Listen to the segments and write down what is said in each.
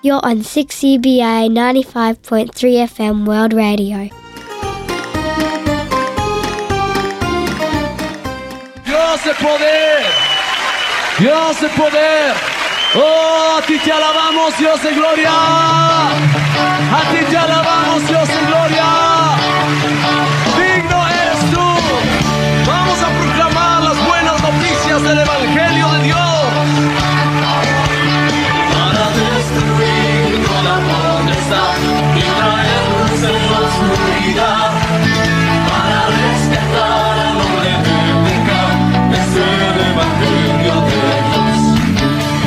You're on 6CBA 95.3 FM World Radio. Dios de poder. Dios de poder. Oh, a ti te alabamos, Dios de gloria. A ti te alabamos, Dios de gloria.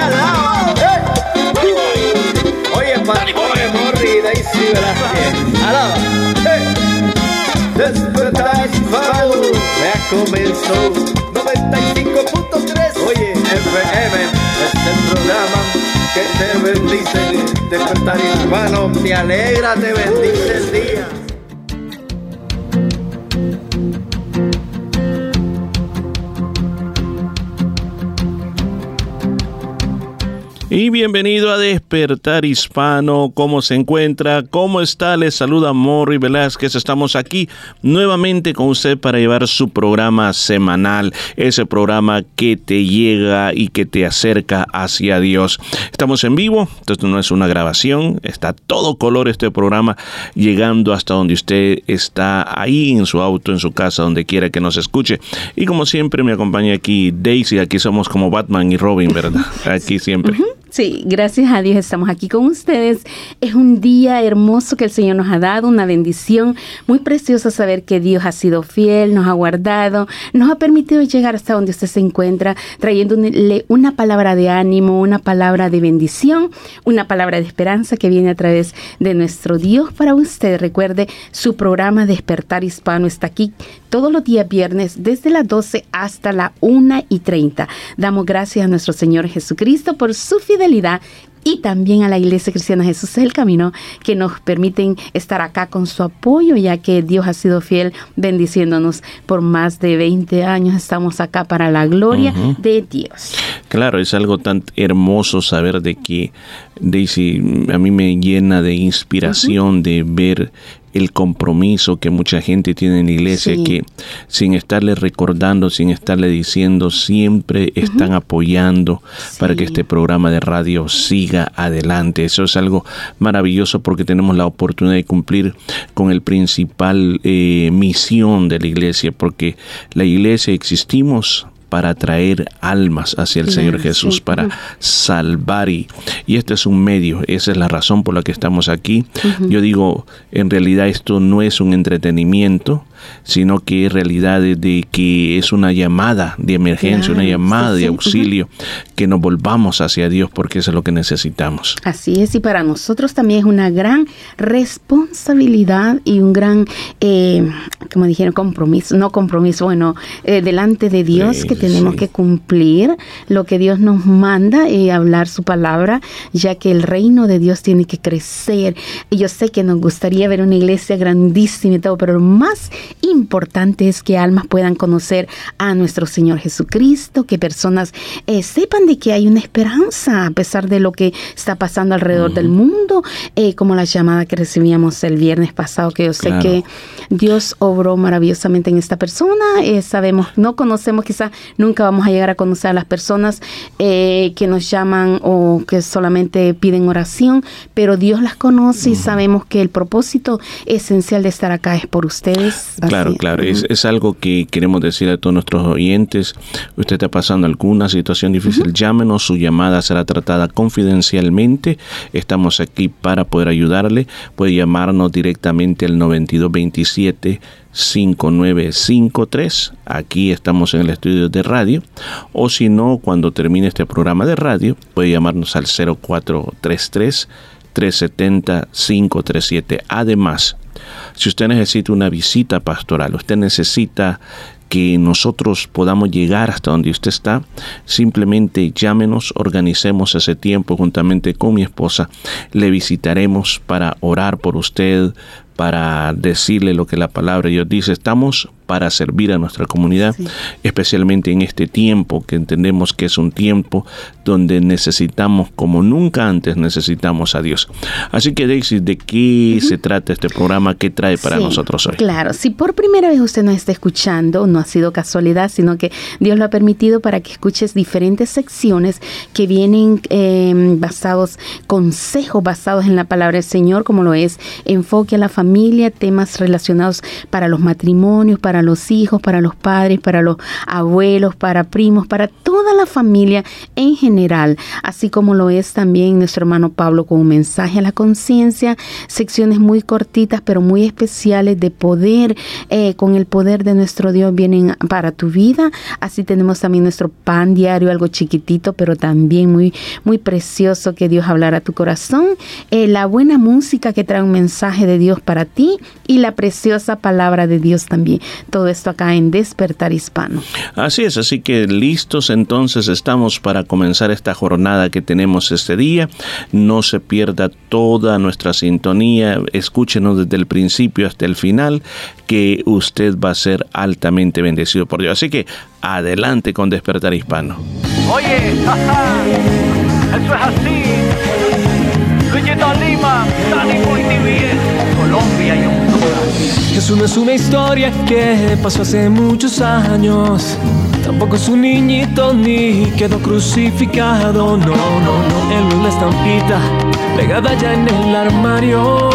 Alaba. ¡Eh! Oye, Pantone, Morri, Daisy Velázquez, alaba. ¡Eh! Despertar hispano, ya comenzó 95.3. Oye, FM es el programa que te bendice. Despertar hispano, te alegra, te bendice el día. Y bienvenido a Despertar Hispano. ¿Cómo se encuentra? ¿Cómo está? Les saluda Morri Velázquez. Estamos aquí nuevamente con usted para llevar su programa semanal. Ese programa que te llega y que te acerca hacia Dios. Estamos en vivo. Esto no es una grabación. Está todo color este programa llegando hasta donde usted está ahí en su auto, en su casa, donde quiera que nos escuche. Y como siempre me acompaña aquí Daisy. Aquí somos como Batman y Robin, ¿verdad? Aquí siempre. Sí, gracias a Dios estamos aquí con ustedes. Es un día hermoso que el Señor nos ha dado, una bendición muy preciosa saber que Dios ha sido fiel, nos ha guardado, nos ha permitido llegar hasta donde usted se encuentra, trayéndole una palabra de ánimo, una palabra de bendición, una palabra de esperanza que viene a través de nuestro Dios para usted. Recuerde, su programa Despertar Hispano está aquí todos los días viernes desde las 12 hasta la 1 y 30. Damos gracias a nuestro Señor Jesucristo por su fidelidad y también a la Iglesia Cristiana Jesús es el Camino, que nos permiten estar acá con su apoyo, ya que Dios ha sido fiel bendiciéndonos por más de 20 años. Estamos acá para la gloria de Dios. Claro, es algo tan hermoso saber de que Daisy a mí me llena de inspiración de ver el compromiso que mucha gente tiene en la iglesia Sí. que sin estarle recordando, sin estarle diciendo, siempre están apoyando para que este programa de radio siga adelante. Eso es algo maravilloso porque tenemos la oportunidad de cumplir con el principal eh, misión de la iglesia, porque la iglesia existimos para traer almas hacia el Señor Jesús, sí. para salvar y, y este es un medio, esa es la razón por la que estamos aquí. Yo digo, en realidad esto no es un entretenimiento, sino que en realidad de, que es una llamada de emergencia, una llamada sí, de sí, auxilio, que nos volvamos hacia Dios porque eso es lo que necesitamos. Así es, y para nosotros también es una gran responsabilidad y un gran, eh, como dijeron, compromiso, no compromiso, bueno, eh, delante de Dios Sí, que tenemos que cumplir lo que Dios nos manda y hablar su palabra, ya que el reino de Dios tiene que crecer. Y yo sé que nos gustaría ver una iglesia grandísima y todo, pero lo más importante es que almas puedan conocer a nuestro Señor Jesucristo, que personas eh, sepan de que hay una esperanza a pesar de lo que está pasando alrededor del mundo, eh, como la llamada que recibíamos el viernes pasado, que yo sé Claro. que Dios obró maravillosamente en esta persona. eh, sabemos, no conocemos, quizás nunca vamos a llegar a conocer a las personas eh, que nos llaman o que solamente piden oración, pero Dios las conoce y sabemos que el propósito esencial de estar acá es por ustedes. Claro, claro, es, es algo que queremos decir a todos nuestros oyentes. Usted está pasando alguna situación difícil, llámenos, su llamada será tratada confidencialmente. Estamos aquí para poder ayudarle. Puede llamarnos directamente al 9227 5953. Aquí estamos en el estudio de radio. O si no, cuando termine este programa de radio, puede llamarnos al 0433 370 537. Además, si usted necesita una visita pastoral, usted necesita que nosotros podamos llegar hasta donde usted está, simplemente llámenos, organicemos ese tiempo juntamente con mi esposa, le visitaremos para orar por usted, para decirle lo que la palabra de Dios dice. Estamos para servir a nuestra comunidad, especialmente en este tiempo que entendemos que es un tiempo donde necesitamos, como nunca antes, necesitamos a Dios. Así que Daisy, ¿de qué se trata este programa? ¿Qué trae para Sí, nosotros hoy? Claro, si por primera vez usted nos está escuchando, no ha sido casualidad, sino que Dios lo ha permitido para que escuches diferentes secciones que vienen eh, basados, consejos basados en la palabra del Señor, como lo es enfoque a la familia, temas relacionados para los matrimonios, para los hijos, para los padres, para los abuelos, para primos, para toda la familia en general, así como lo es también nuestro hermano Pablo con un mensaje a la conciencia, secciones muy cortitas pero muy especiales de poder, eh, con el poder de nuestro Dios vienen para tu vida, así tenemos también nuestro pan diario, algo chiquitito pero también muy, muy precioso que Dios hablará a tu corazón, eh, la buena música que trae un mensaje de Dios para ti y la preciosa palabra de Dios también. Todo esto acá en Despertar Hispano. Así es, así que listos entonces estamos para comenzar esta jornada que tenemos este día. No se pierda toda nuestra sintonía, escúchenos desde el principio hasta el final, que usted va a ser altamente bendecido por Dios. Así que adelante con Despertar Hispano. Oye, jaja, eso es así. Lima, Dani Honduras. Jesús no es una historia que pasó hace muchos años. Tampoco es un niñito ni quedó crucificado. No, no, no, él la estampita pegada ya en el armario.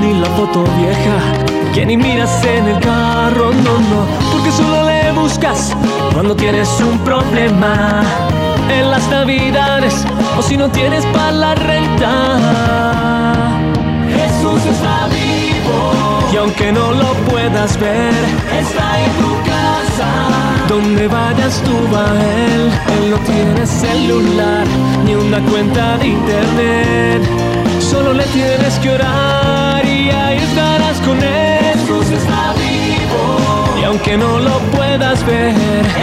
Ni la foto vieja que ni miras en el carro. No, no, porque solo le buscas cuando tienes un problema. En las navidades o si no tienes para la renta. Aunque no lo puedas ver, está en tu casa. Donde vayas tú va Él, Él no tiene celular ni una cuenta de internet. Solo le tienes que orar y ahí estarás con Él. Jesús está vivo y aunque no lo puedas ver,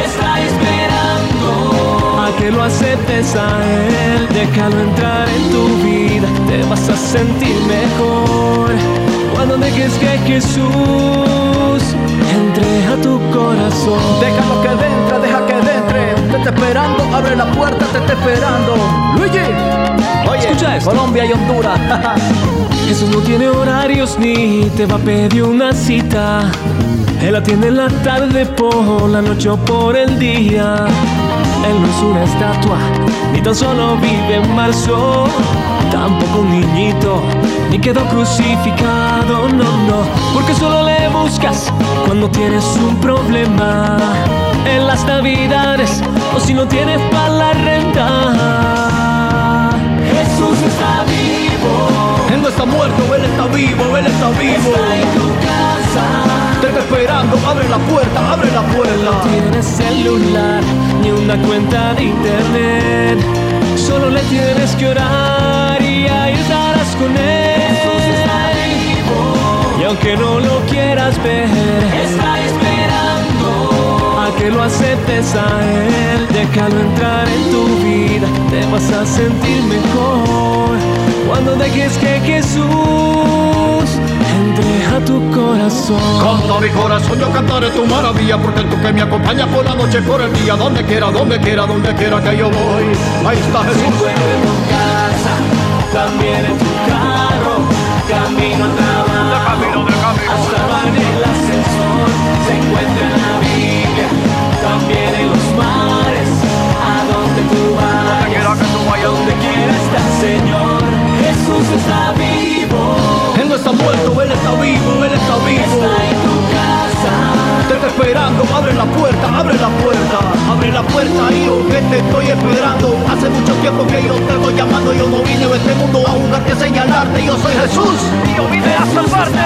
está esperando a que lo aceptes a Él. Déjalo entrar en tu vida, te vas a sentir mejor. Cuando dejes que Jesús entre a tu corazón. Déjalo que entre, deja que entre. Te está esperando, abre la puerta, te está esperando. Luigi, oye, Escucha esto. Colombia y Honduras. Jesús no tiene horarios ni te va a pedir una cita. Él atiende en la tarde, por la noche o por el día. Él no es una estatua, ni tan solo vive en marzo. Tampoco un niñito, ni quedó crucificado, no, no. Porque solo le buscas cuando tienes un problema. En las navidades, o si no tienes para la renta. Jesús está vivo. Él no está muerto, Él está vivo, Él está vivo. Está en tu casa. Te está esperando, abre la puerta, abre la No puerta. tienes celular ni una cuenta de internet. Solo le tienes que orar y ahí estarás con él. Y aunque no lo quieras ver, está esperando a que lo aceptes a él. Déjalo entrar en tu vida, te vas a sentir mejor. Cuando dejes que Jesús entre a tu corazón. Todo mi corazón yo cantaré tu maravilla Porque tú que me acompañas por la noche, por el día. Donde quiera, donde quiera, donde quiera que yo voy. Ahí está Se Jesús encuentra en tu casa, también en tu carro, camino al trabajo, camino, de camino. hasta en el ascensor, se encuentra en la Biblia, también en los mares, a donde tú vayas, quiera que tú vayas. donde quiera está el Señor, Jesús está no está muerto, Él está vivo, Él está vivo está en tu casa, abre la puerta, abre la puerta, hijo, que te estoy esperando. Hace mucho tiempo que yo te estoy llamando, yo no vine a este mundo a buscarte que señalarte, yo soy Jesús y yo vine a salvarte.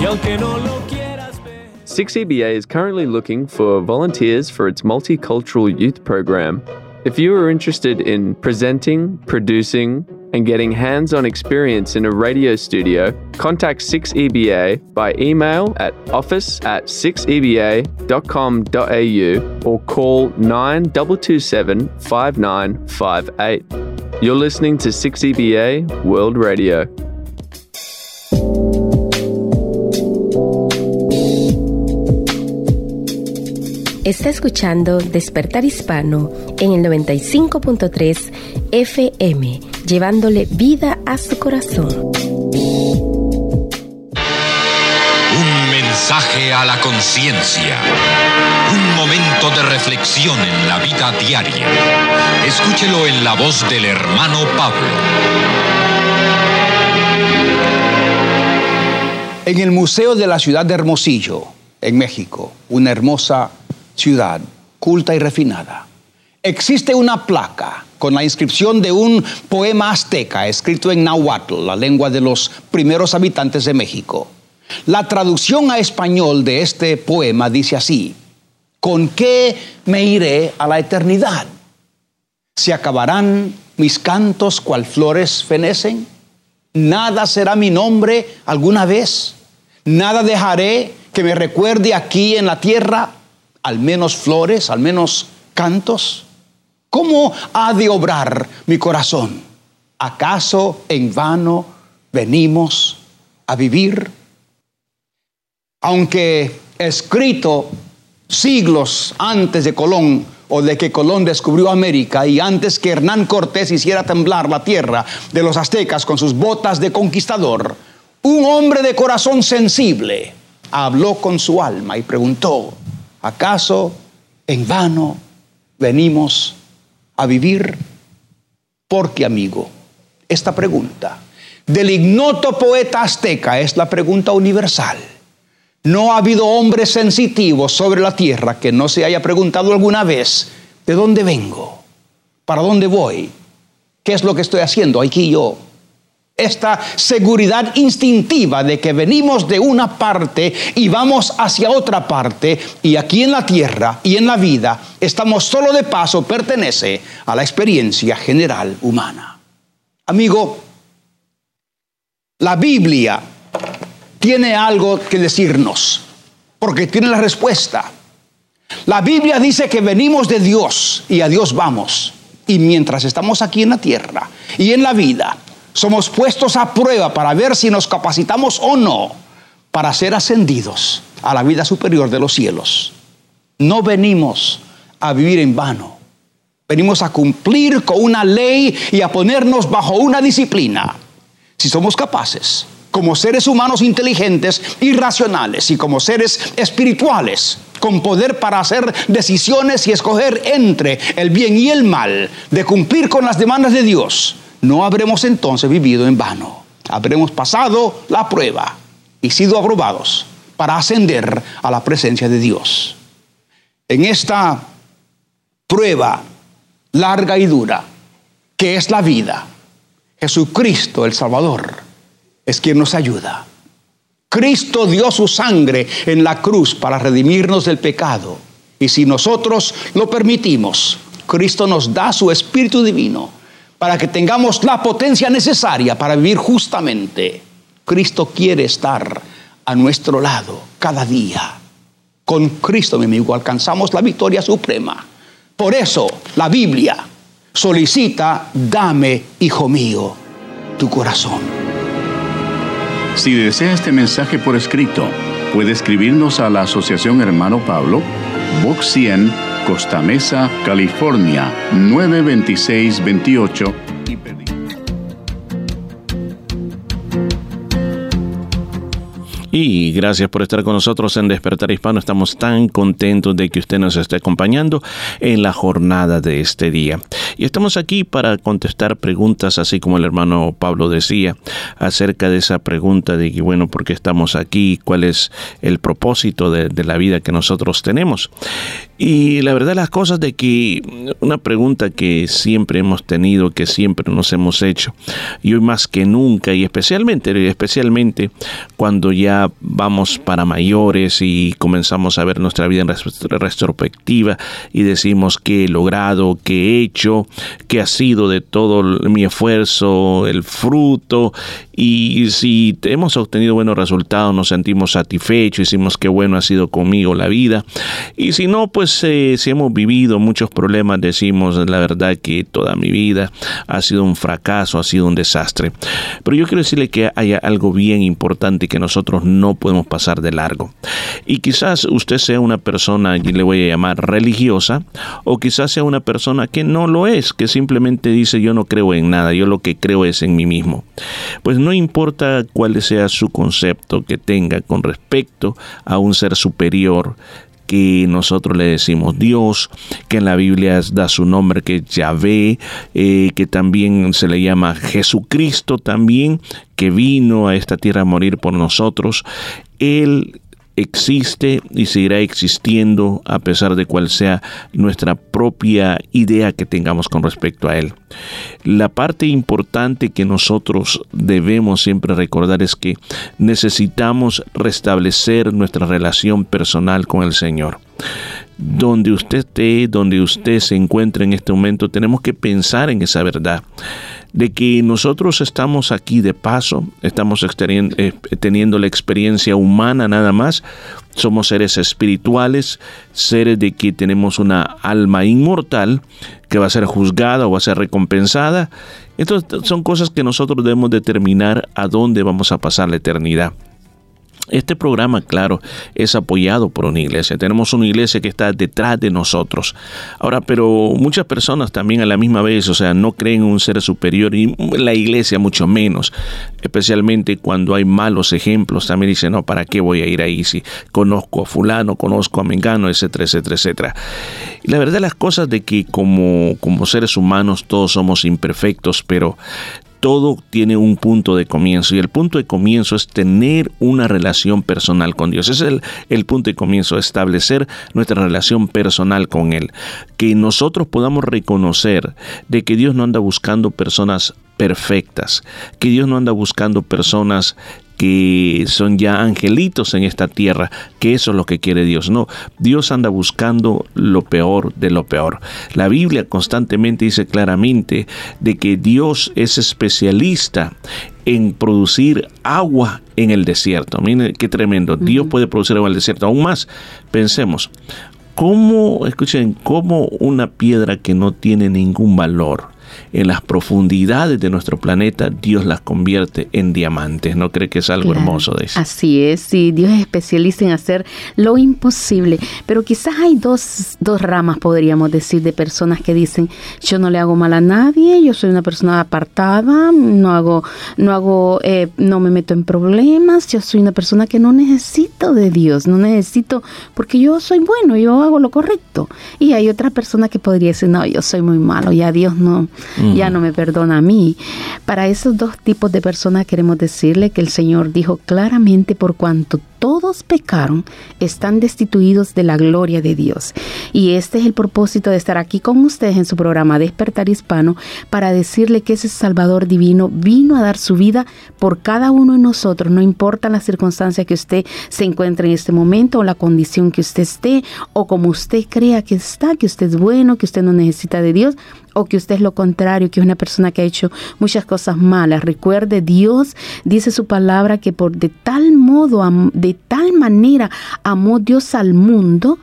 Y aunque no lo quieras 6EBA is currently looking for volunteers for its multicultural youth program. If you are interested in presenting, producing, and getting hands on experience in a radio studio, contact 6EBA by email at office at 6EBA.com.au or call 9227 5958. You're listening to 6EBA World Radio. Está escuchando Despertar Hispano en el 95.3 FM, llevándole vida a su corazón. Un mensaje a la conciencia. Un momento de reflexión en la vida diaria. Escúchelo en la voz del hermano Pablo. En el Museo de la Ciudad de Hermosillo, en México, una hermosa ciudad, culta y refinada, existe una placa con la inscripción de un poema azteca escrito en náhuatl, la lengua de los primeros habitantes de México. La traducción a español de este poema dice así, ¿con qué me iré a la eternidad? ¿Se acabarán mis cantos cual flores fenecen? ¿Nada será mi nombre alguna vez? ¿Nada dejaré que me recuerde aquí en la tierra? Al menos flores, al menos cantos. ¿Cómo ha de obrar mi corazón? ¿Acaso en vano venimos a vivir? Aunque escrito siglos antes de Colón o de que Colón descubrió América y antes que Hernán Cortés hiciera temblar la tierra de los aztecas con sus botas de conquistador, un hombre de corazón sensible habló con su alma y preguntó, ¿acaso en vano venimos a vivir? Porque, amigo, esta pregunta del ignoto poeta azteca es la pregunta universal. No ha habido hombre sensitivo sobre la tierra que no se haya preguntado alguna vez, ¿de dónde vengo? ¿Para dónde voy? ¿Qué es lo que estoy haciendo aquí yo? Esta seguridad instintiva de que venimos de una parte y vamos hacia otra parte y aquí en la tierra y en la vida estamos solo de paso pertenece a la experiencia general humana. Amigo, la Biblia tiene algo que decirnos, porque tiene la respuesta. La Biblia dice que venimos de Dios y a Dios vamos. Y mientras estamos aquí en la tierra y en la vida, somos puestos a prueba para ver si nos capacitamos o no para ser ascendidos a la vida superior de los cielos. No venimos a vivir en vano. Venimos a cumplir con una ley y a ponernos bajo una disciplina. Si somos capaces, como seres humanos inteligentes y racionales y como seres espirituales, con poder para hacer decisiones y escoger entre el bien y el mal, de cumplir con las demandas de Dios, no habremos entonces vivido en vano. Habremos pasado la prueba y sido aprobados para ascender a la presencia de Dios. En esta prueba larga y dura, que es la vida, Jesucristo el Salvador es quien nos ayuda. Cristo dio su sangre en la cruz para redimirnos del pecado. Y si nosotros lo permitimos, Cristo nos da su Espíritu Divino para que tengamos la potencia necesaria para vivir justamente. Cristo quiere estar a nuestro lado cada día. Con Cristo, mi amigo, alcanzamos la victoria suprema. Por eso la Biblia solicita, dame, hijo mío, tu corazón. Si desea este mensaje por escrito, puede escribirnos a la Asociación Hermano Pablo, Box 100, Costa Mesa, California 92628. Y gracias por estar con nosotros en Despertar Hispano. Estamos tan contentos de que usted nos esté acompañando en la jornada de este día. Y estamos aquí para contestar preguntas, así como el hermano Pablo decía, acerca de esa pregunta de que, bueno, ¿por qué estamos aquí? ¿Cuál es el propósito de, de la vida que nosotros tenemos? Y la verdad las cosas de que una pregunta que siempre hemos tenido, que siempre nos hemos hecho, y hoy más que nunca, y especialmente, especialmente cuando ya vamos para mayores y comenzamos a ver nuestra vida en retrospectiva y decimos qué he logrado, qué he hecho, qué ha sido de todo mi esfuerzo, el fruto, y si hemos obtenido buenos resultados, nos sentimos satisfechos, decimos que bueno ha sido conmigo la vida, y si no, pues eh, si hemos vivido muchos problemas, decimos la verdad que toda mi vida ha sido un fracaso, ha sido un desastre. Pero yo quiero decirle que hay algo bien importante que nosotros no podemos pasar de largo. Y quizás usted sea una persona, y le voy a llamar religiosa, o quizás sea una persona que no lo es, que simplemente dice yo no creo en nada, yo lo que creo es en mí mismo. Pues no importa cuál sea su concepto que tenga con respecto a un ser superior, que nosotros le decimos Dios, que en la Biblia da su nombre que es Yahvé, eh, que también se le llama Jesucristo también, que vino a esta tierra a morir por nosotros. Él existe y seguirá existiendo a pesar de cual sea nuestra propia idea que tengamos con respecto a Él. La parte importante que nosotros debemos siempre recordar es que necesitamos restablecer nuestra relación personal con el Señor donde usted esté, donde usted se encuentre en este momento, tenemos que pensar en esa verdad de que nosotros estamos aquí de paso, estamos eh, teniendo la experiencia humana nada más, somos seres espirituales, seres de que tenemos una alma inmortal que va a ser juzgada o va a ser recompensada. Entonces son cosas que nosotros debemos determinar a dónde vamos a pasar la eternidad. Este programa, claro, es apoyado por una iglesia. Tenemos una iglesia que está detrás de nosotros. Ahora, pero muchas personas también a la misma vez, o sea, no creen en un ser superior y la iglesia mucho menos. Especialmente cuando hay malos ejemplos, también dicen, no, ¿para qué voy a ir ahí si conozco a fulano, conozco a mengano, etcétera, etcétera, etcétera? Y la verdad las cosas de que como, como seres humanos todos somos imperfectos, pero todo tiene un punto de comienzo y el punto de comienzo es tener una relación personal con Dios. Es el, punto de comienzo, establecer nuestra relación personal con Él. Que nosotros podamos reconocer de que Dios no anda buscando personas perfectas, que Dios no anda buscando personas que son ya angelitos en esta tierra, que eso es lo que quiere Dios. No, Dios anda buscando lo peor de lo peor. La Biblia constantemente dice claramente de que Dios es especialista en producir agua en el desierto. Miren qué tremendo. Dios puede producir agua en el desierto. Aún más, pensemos, ¿cómo, escuchen, cómo una piedra que no tiene ningún valor, en las profundidades de nuestro planeta, Dios las convierte en diamantes. ¿No cree que es algo hermoso de eso? Así es, sí, Dios es especialista en hacer lo imposible. Pero quizás hay dos, dos ramas, podríamos decir, de personas que dicen, yo no le hago mal a nadie, yo soy una persona apartada, no hago, no hago, eh, no me meto en problemas, yo soy una persona que no necesito de Dios, no necesito, porque yo soy bueno, yo hago lo correcto. Y hay otra persona que podría decir, no, yo soy muy malo, ya Dios no, ya no me perdona a mí. Para esos dos tipos de personas queremos decirle que el Señor dijo claramente por cuanto todos pecaron, están destituidos de la gloria de Dios. Y este es el propósito de estar aquí con ustedes en su programa Despertar Hispano para decirle que ese Salvador divino vino a dar su vida por cada uno de nosotros, no importa la circunstancia que usted se encuentre en este momento o la condición que usted esté o como usted crea que está, que usted es bueno, que usted no necesita de Dios o que usted es lo contrario, que es una persona que ha hecho muchas cosas malas. Recuerde, Dios dice su palabra que por de tal modo, de tal manera amó Dios al mundo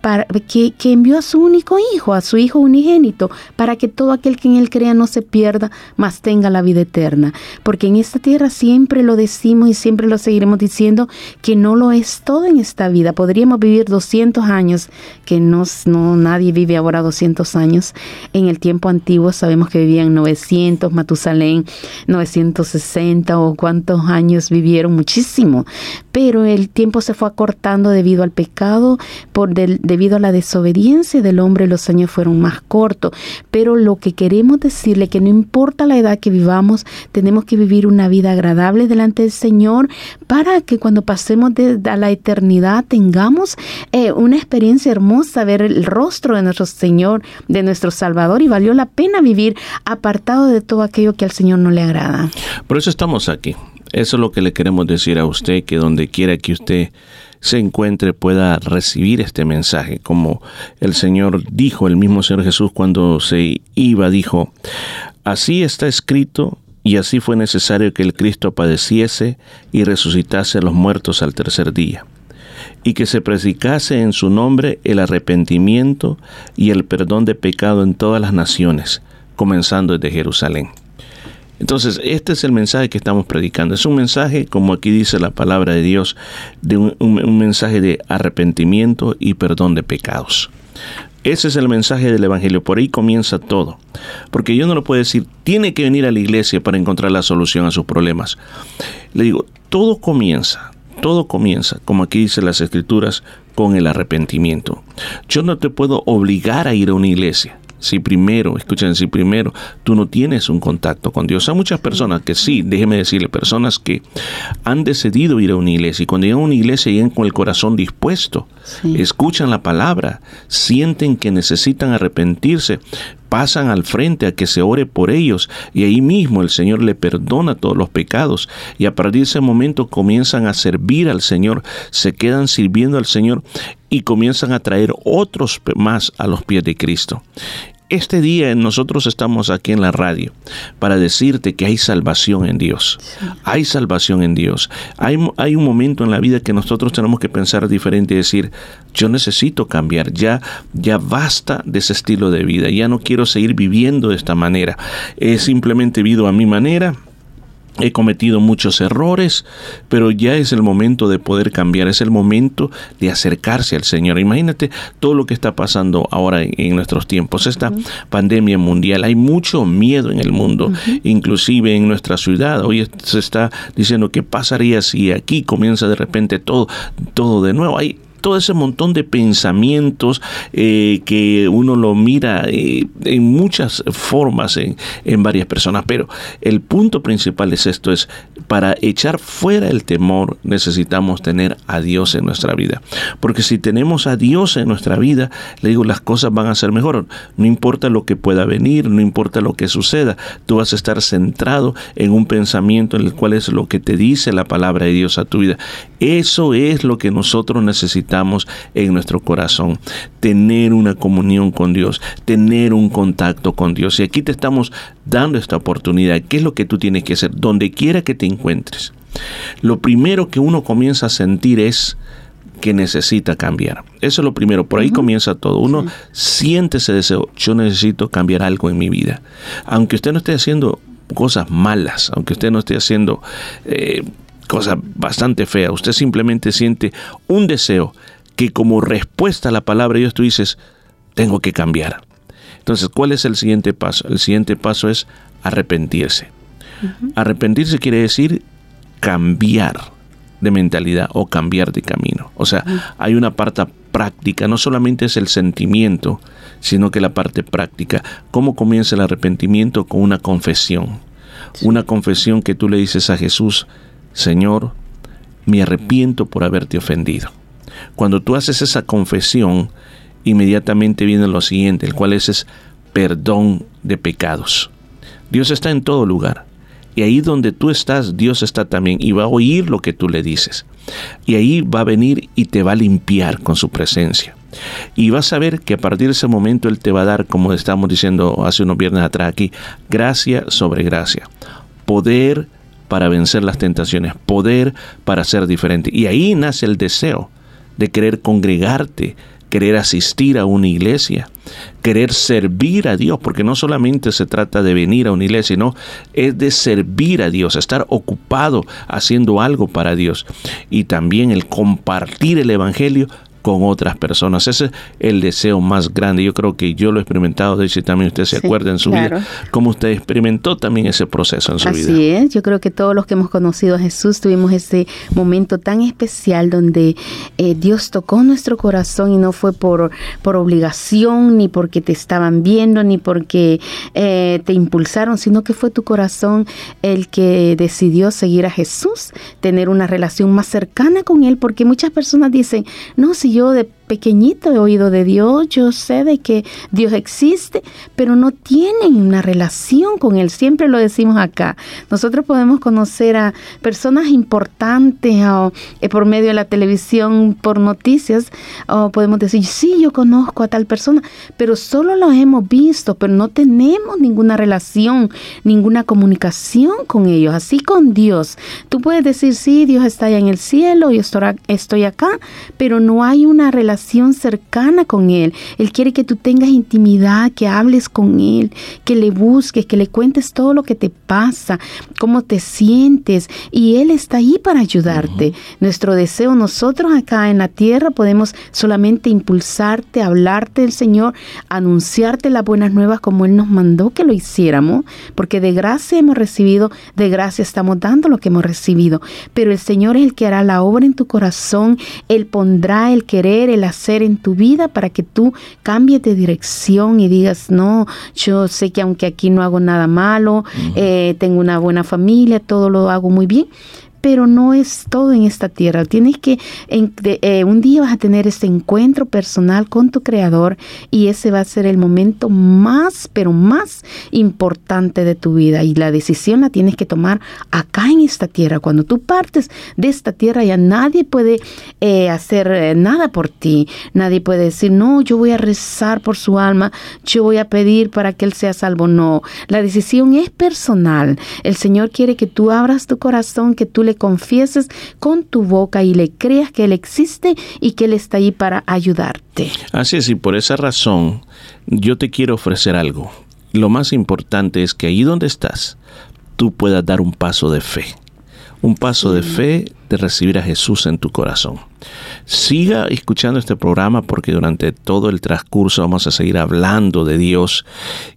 que envió a su único hijo, a su hijo unigénito, para que todo aquel que en él crea no se pierda, mas tenga la vida eterna. Porque en esta tierra siempre lo decimos y siempre lo seguiremos diciendo que no lo es todo en esta vida. Podríamos vivir 200 años, que no, no nadie vive ahora 200 años. En el tiempo antiguo sabemos que vivían 900, Matusalén 960 o cuántos años vivieron, muchísimo. Pero el tiempo se fue acortando debido al pecado, por del, debido a la desobediencia del hombre, los años fueron más cortos. Pero lo que queremos decirle que no importa la edad que vivamos, tenemos que vivir una vida agradable delante del Señor para que cuando pasemos de, a la eternidad tengamos eh, una experiencia hermosa, ver el rostro de nuestro Señor, de nuestro Salvador y valió la pena vivir apartado de todo aquello que al Señor no le agrada. Por eso estamos aquí. Eso es lo que le queremos decir a usted, que donde quiera que usted se encuentre pueda recibir este mensaje. Como el Señor dijo, el mismo Señor Jesús cuando se iba, dijo, así está escrito y así fue necesario que el Cristo padeciese y resucitase a los muertos al tercer día, y que se predicase en su nombre el arrepentimiento y el perdón de pecado en todas las naciones, comenzando desde Jerusalén. Entonces, este es el mensaje que estamos predicando. Es un mensaje, como aquí dice la palabra de Dios, de un, mensaje de arrepentimiento y perdón de pecados. Ese es el mensaje del Evangelio. Por ahí comienza todo. Porque yo no lo puedo decir, tiene que venir a la iglesia para encontrar la solución a sus problemas. Le digo, todo comienza, todo comienza, como aquí dice las escrituras, con el arrepentimiento. Yo no te puedo obligar a ir a una iglesia. Si primero, escuchen, si primero tú no tienes un contacto con Dios. Hay muchas personas que sí, déjeme decirle, personas que han decidido ir a una iglesia y cuando llegan a una iglesia llegan con el corazón dispuesto, escuchan la palabra, sienten que necesitan arrepentirse, pasan al frente a que se ore por ellos y ahí mismo el Señor le perdona todos los pecados y a partir de ese momento comienzan a servir al Señor, se quedan sirviendo al Señor y comienzan a traer otros más a los pies de Cristo. Este día nosotros estamos aquí en la radio para decirte que hay salvación en Dios. Hay salvación en Dios. Hay, hay un momento en la vida que nosotros tenemos que pensar diferente y decir, yo necesito cambiar, ya, ya basta de ese estilo de vida, ya no quiero seguir viviendo de esta manera. He simplemente vivido a mi manera, He cometido muchos errores, pero ya es el momento de poder cambiar, es el momento de acercarse al Señor. Imagínate todo lo que está pasando ahora en, nuestros tiempos, esta pandemia mundial. Hay mucho miedo en el mundo, inclusive en nuestra ciudad. Hoy se está diciendo qué pasaría si aquí comienza de repente todo, todo de nuevo. Hay todo ese montón de pensamientos eh, que uno lo mira eh, en muchas formas en, en varias personas, pero el punto principal es esto, es para echar fuera el temor necesitamos tener a Dios en nuestra vida, porque si tenemos a Dios en nuestra vida, le digo, las cosas van a ser mejor, no importa lo que pueda venir, no importa lo que suceda, tú vas a estar centrado en un pensamiento en el cual es lo que te dice la palabra de Dios a tu vida. Eso es lo que nosotros necesitamos en nuestro corazón, tener una comunión con Dios, tener un contacto con Dios. Y aquí te estamos dando esta oportunidad. ¿Qué es lo que tú tienes que hacer? Donde quiera que te encuentres. Lo primero que uno comienza a sentir es que necesita cambiar. Eso es lo primero, por ahí comienza todo. Uno siente ese deseo, yo necesito cambiar algo en mi vida. Aunque usted no esté haciendo cosas malas, aunque usted no esté haciendo eh, cosas bastante feas, usted simplemente siente un deseo que como respuesta a la palabra de Dios tú dices, tengo que cambiar. Entonces, ¿cuál es el siguiente paso? El siguiente paso es arrepentirse. Arrepentirse quiere decir cambiar de mentalidad o cambiar de camino. O sea, hay una parte práctica, no solamente es el sentimiento, sino que la parte práctica. ¿Cómo comienza el arrepentimiento? Con una confesión. Una confesión que tú le dices a Jesús, Señor, me arrepiento por haberte ofendido. Cuando tú haces esa confesión, inmediatamente viene lo siguiente, el cual es, es perdón de pecados. Dios está en todo lugar. Y ahí donde tú estás, Dios está también y va a oír lo que tú le dices. Y ahí va a venir y te va a limpiar con su presencia. Y vas a ver que a partir de ese momento Él te va a dar, como estamos diciendo hace unos viernes atrás aquí, gracia sobre gracia. Poder para vencer las tentaciones, poder para ser diferente. Y ahí nace el deseo de querer congregarte querer asistir a una iglesia, querer servir a Dios, porque no solamente se trata de venir a una iglesia, sino es de servir a Dios, estar ocupado haciendo algo para Dios y también el compartir el Evangelio con otras personas. Ese es el deseo más grande. Yo creo que yo lo he experimentado, de si también usted se acuerda en su vida, cómo usted experimentó también ese proceso en su vida. Así es, yo creo que todos los que hemos conocido a Jesús tuvimos ese momento tan especial donde eh, Dios tocó nuestro corazón y no fue por, por obligación, ni porque te estaban viendo, ni porque eh, te impulsaron, sino que fue tu corazón el que decidió seguir a Jesús, tener una relación más cercana con Él, porque muchas personas dicen, no, si yo de pequeñito he oído de Dios, yo sé de que Dios existe, pero no tienen una relación con Él. Siempre lo decimos acá. Nosotros podemos conocer a personas importantes o, eh, por medio de la televisión, por noticias, o podemos decir, sí, yo conozco a tal persona, pero solo lo hemos visto, pero no tenemos ninguna relación, ninguna comunicación con ellos. Así con Dios. Tú puedes decir, sí, Dios está allá en el cielo, yo estoy acá, pero no hay una relación cercana con Él. Él quiere que tú tengas intimidad, que hables con Él, que le busques, que le cuentes todo lo que te pasa, cómo te sientes. Y Él está ahí para ayudarte. Nuestro deseo, nosotros acá en la tierra podemos solamente impulsarte, hablarte del Señor, anunciarte las buenas nuevas como Él nos mandó que lo hiciéramos, porque de gracia hemos recibido, de gracia estamos dando lo que hemos recibido. Pero el Señor es el que hará la obra en tu corazón, Él pondrá el querer, el hacer en tu vida para que tú cambies de dirección y digas, no, yo sé que aunque aquí no hago nada malo, eh, tengo una buena familia, todo lo hago muy bien, pero no es todo en esta tierra. Tienes que, eh, un día vas a tener ese encuentro personal con tu Creador y ese va a ser el momento más, pero más importante de tu vida. Y la decisión la tienes que tomar acá en esta tierra. Cuando tú partes de esta tierra ya nadie puede eh, hacer eh, nada por ti. Nadie puede decir, no, yo voy a rezar por su alma, yo voy a pedir para que él sea salvo. No, la decisión es personal. El Señor quiere que tú abras tu corazón, que tú le confieses con tu boca y le creas que Él existe y que Él está ahí para ayudarte. Así es, y por esa razón yo te quiero ofrecer algo. Lo más importante es que ahí donde estás, tú puedas dar un paso de fe un paso de fe de recibir a Jesús en tu corazón. Siga escuchando este programa porque durante todo el transcurso vamos a seguir hablando de Dios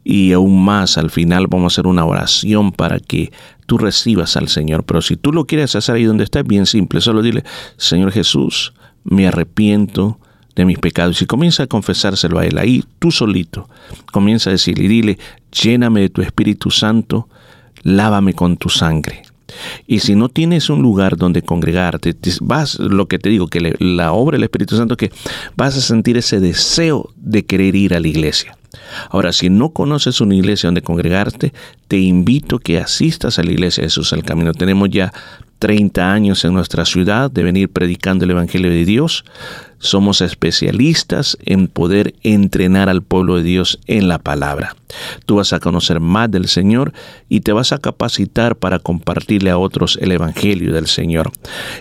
y aún más al final vamos a hacer una oración para que tú recibas al Señor. Pero si tú lo quieres hacer ahí donde estás, bien simple, solo dile, Señor Jesús, me arrepiento de mis pecados y comienza a confesárselo a Él ahí, tú solito. Comienza a decirle, dile, lléname de tu Espíritu Santo, lávame con tu sangre. Y si no tienes un lugar donde congregarte, vas, lo que te digo, que la obra del Espíritu Santo, que vas a sentir ese deseo de querer ir a la iglesia. Ahora, si no conoces una iglesia donde congregarte, te invito que asistas a la iglesia de Jesús el Camino. Tenemos ya 30 años en nuestra ciudad de venir predicando el Evangelio de Dios. Somos especialistas en poder entrenar al pueblo de Dios en la palabra. Tú vas a conocer más del Señor y te vas a capacitar para compartirle a otros el Evangelio del Señor.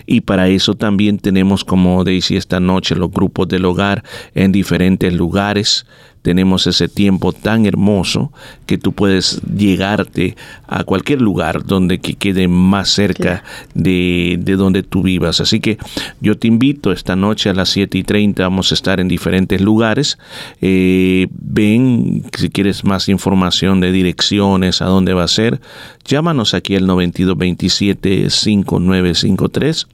Y para eso también tenemos, como decía esta noche, los grupos del hogar en diferentes lugares tenemos ese tiempo tan hermoso que tú puedes llegarte a cualquier lugar donde que quede más cerca de, donde tú vivas. Así que yo te invito esta noche a las 7 y 30 vamos a estar en diferentes lugares. Eh, ven si quieres más información de direcciones, a dónde va a ser. Llámanos aquí al 9227 5953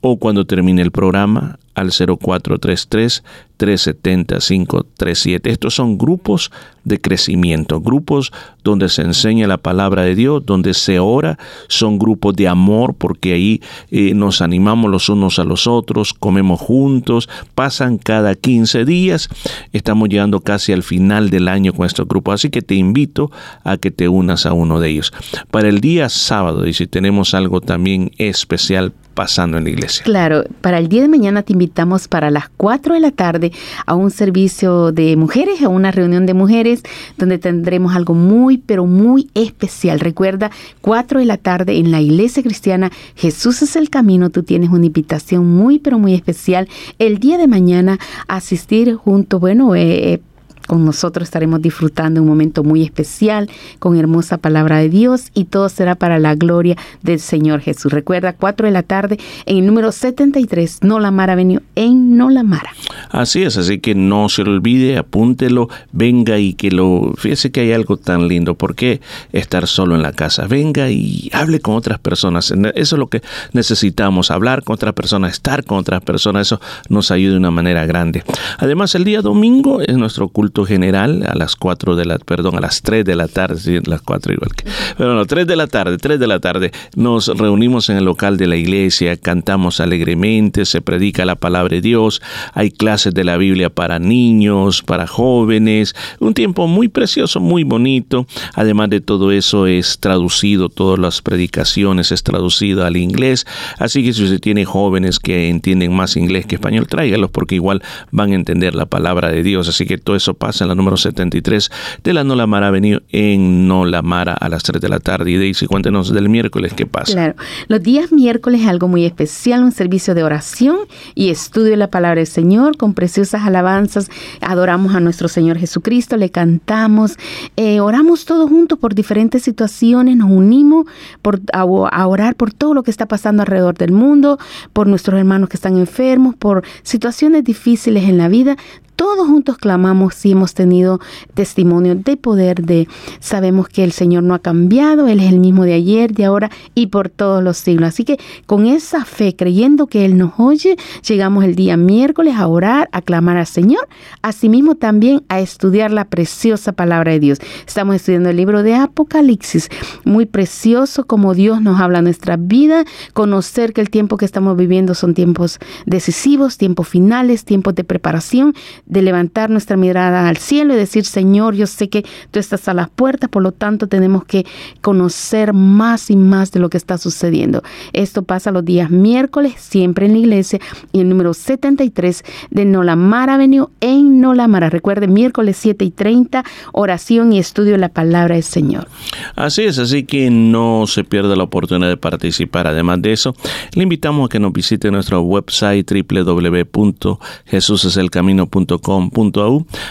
o cuando termine el programa al 0433 370 537. Estos son grupos de crecimiento, grupos donde se enseña la palabra de Dios, donde se ora, son grupos de amor porque ahí eh, nos animamos los unos a los otros, comemos juntos, pasan cada 15 días, estamos llegando casi al final del año con estos grupos, así que te invito a que te unas a uno de ellos. Para el día sábado, y si tenemos algo también especial pasando en la iglesia. Claro, para el día de mañana te invitamos para las 4 de la tarde a un servicio de mujeres, a una reunión de mujeres, donde tendremos algo muy, pero muy especial. Recuerda, 4 de la tarde en la iglesia cristiana Jesús es el camino. Tú tienes una invitación muy, pero muy especial el día de mañana a asistir junto, bueno, eh, eh con nosotros estaremos disfrutando un momento muy especial con hermosa palabra de Dios y todo será para la gloria del Señor Jesús. Recuerda, 4 de la tarde en el número 73, Nolamara Avenue en Nolamara. Así es, así que no se lo olvide, apúntelo, venga y que lo... Fíjese que hay algo tan lindo, ¿por qué estar solo en la casa? Venga y hable con otras personas. Eso es lo que necesitamos, hablar con otras personas, estar con otras personas, eso nos ayuda de una manera grande. Además, el día domingo es nuestro culto general a las 4 de la, perdón, a las 3 de la tarde, las 4 igual que, pero no, 3 de la tarde, 3 de la tarde, nos reunimos en el local de la iglesia, cantamos alegremente, se predica la palabra de Dios, hay clases de la Biblia para niños, para jóvenes, un tiempo muy precioso, muy bonito, además de todo eso es traducido, todas las predicaciones es traducido al inglés, así que si usted tiene jóvenes que entienden más inglés que español, tráigalos porque igual van a entender la palabra de Dios, así que todo eso pasa en la número 73 de la Nolamara Avenue en Nolamara a las 3 de la tarde. Y Daisy, cuéntenos del miércoles qué pasa. Claro, los días miércoles es algo muy especial, un servicio de oración y estudio de la palabra del Señor con preciosas alabanzas. Adoramos a nuestro Señor Jesucristo, le cantamos, eh, oramos todos juntos por diferentes situaciones, nos unimos por, a, a orar por todo lo que está pasando alrededor del mundo, por nuestros hermanos que están enfermos, por situaciones difíciles en la vida todos juntos clamamos y hemos tenido testimonio de poder de sabemos que el Señor no ha cambiado, Él es el mismo de ayer, de ahora y por todos los siglos. Así que con esa fe, creyendo que Él nos oye, llegamos el día miércoles a orar, a clamar al Señor, asimismo también a estudiar la preciosa palabra de Dios. Estamos estudiando el libro de Apocalipsis, muy precioso como Dios nos habla nuestra vida, conocer que el tiempo que estamos viviendo son tiempos decisivos, tiempos finales, tiempos de preparación de levantar nuestra mirada al cielo y decir, Señor, yo sé que tú estás a las puertas, por lo tanto tenemos que conocer más y más de lo que está sucediendo. Esto pasa los días miércoles, siempre en la iglesia, y el número 73 de Nolamara Avenue en Nolamara. Recuerde, miércoles 7 y 30, oración y estudio de la palabra del Señor. Así es, así que no se pierda la oportunidad de participar. Además de eso, le invitamos a que nos visite nuestro website www.jesuseselcamino.com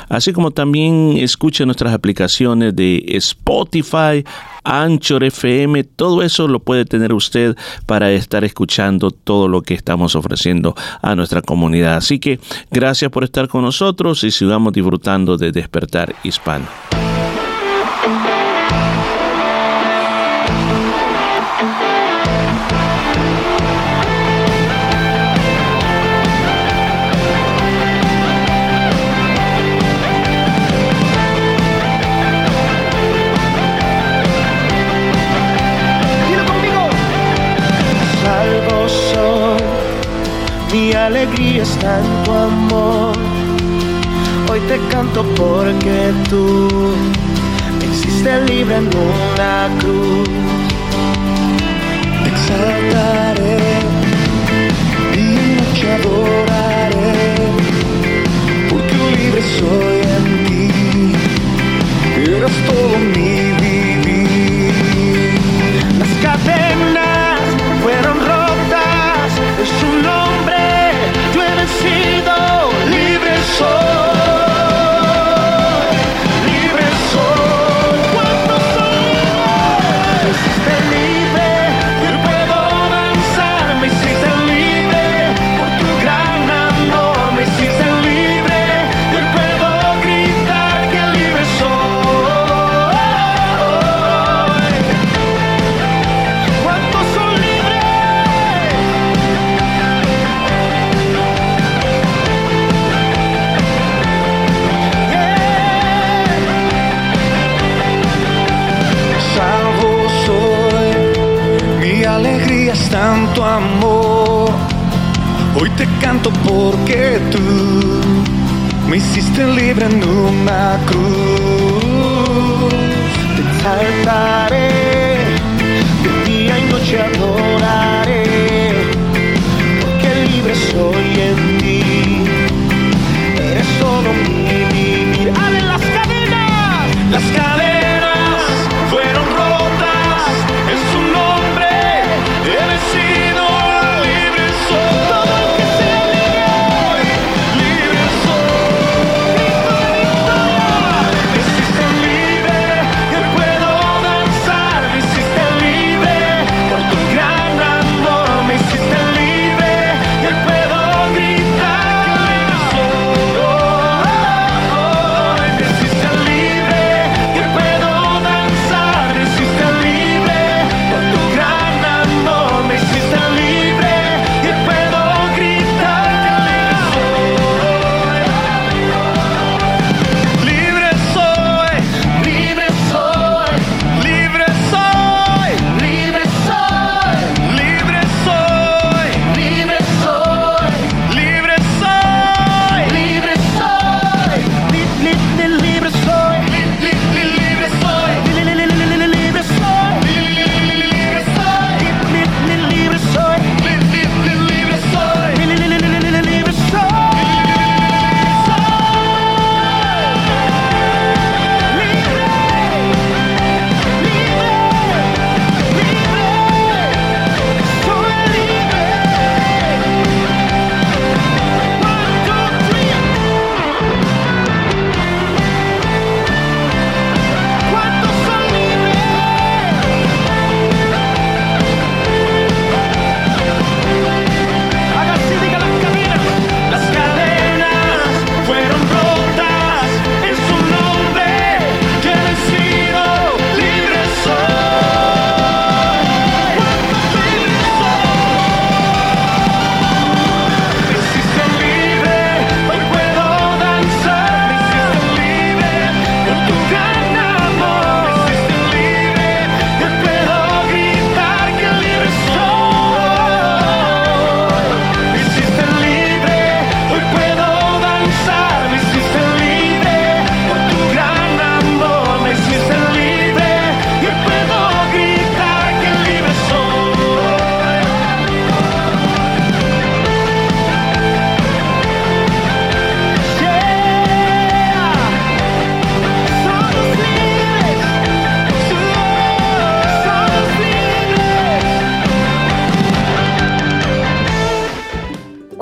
así como también escuche nuestras aplicaciones de Spotify, Anchor FM, todo eso lo puede tener usted para estar escuchando todo lo que estamos ofreciendo a nuestra comunidad. Así que gracias por estar con nosotros y sigamos disfrutando de despertar hispano. Alegría está en tu amor. Hoy te canto porque tú me hiciste libre en una cruz. Te exaltaré y noche adoraré, porque libre soy en ti. Eres todo mi vivir. Las cadenas tanto amor. Hoy te canto porque tú me hiciste libre en una cruz. Te exaltaré, de día y noche adoraré, porque libre soy en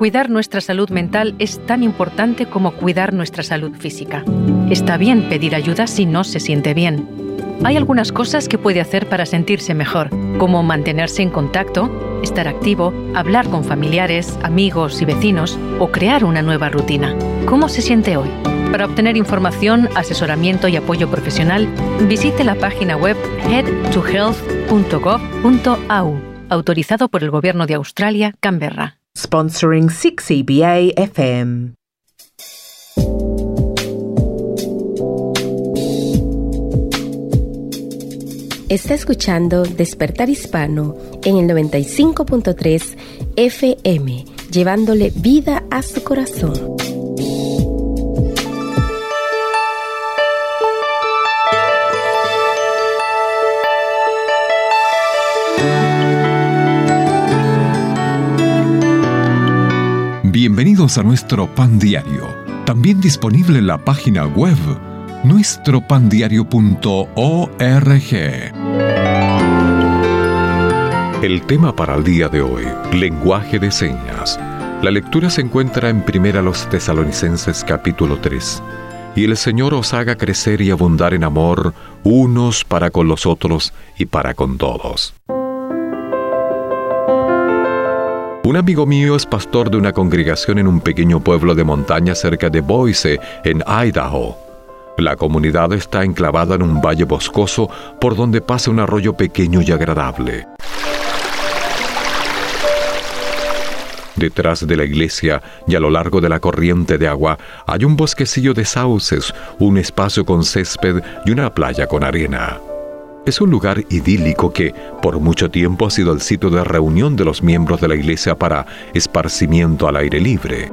Cuidar nuestra salud mental es tan importante como cuidar nuestra salud física. Está bien pedir ayuda si no se siente bien. Hay algunas cosas que puede hacer para sentirse mejor, como mantenerse en contacto, estar activo, hablar con familiares, amigos y vecinos o crear una nueva rutina. ¿Cómo se siente hoy? Para obtener información, asesoramiento y apoyo profesional, visite la página web headtohealth.gov.au, autorizado por el Gobierno de Australia, Canberra. Sponsoring 6EBA FM. Está escuchando Despertar Hispano en el 95.3 FM, llevándole vida a su corazón. Bienvenidos a nuestro pan diario, también disponible en la página web nuestropandiario.org. El tema para el día de hoy, lenguaje de señas. La lectura se encuentra en Primera los Tesalonicenses capítulo 3. Y el Señor os haga crecer y abundar en amor unos para con los otros y para con todos. Un amigo mío es pastor de una congregación en un pequeño pueblo de montaña cerca de Boise, en Idaho. La comunidad está enclavada en un valle boscoso por donde pasa un arroyo pequeño y agradable. Detrás de la iglesia y a lo largo de la corriente de agua hay un bosquecillo de sauces, un espacio con césped y una playa con arena. Es un lugar idílico que por mucho tiempo ha sido el sitio de reunión de los miembros de la iglesia para esparcimiento al aire libre.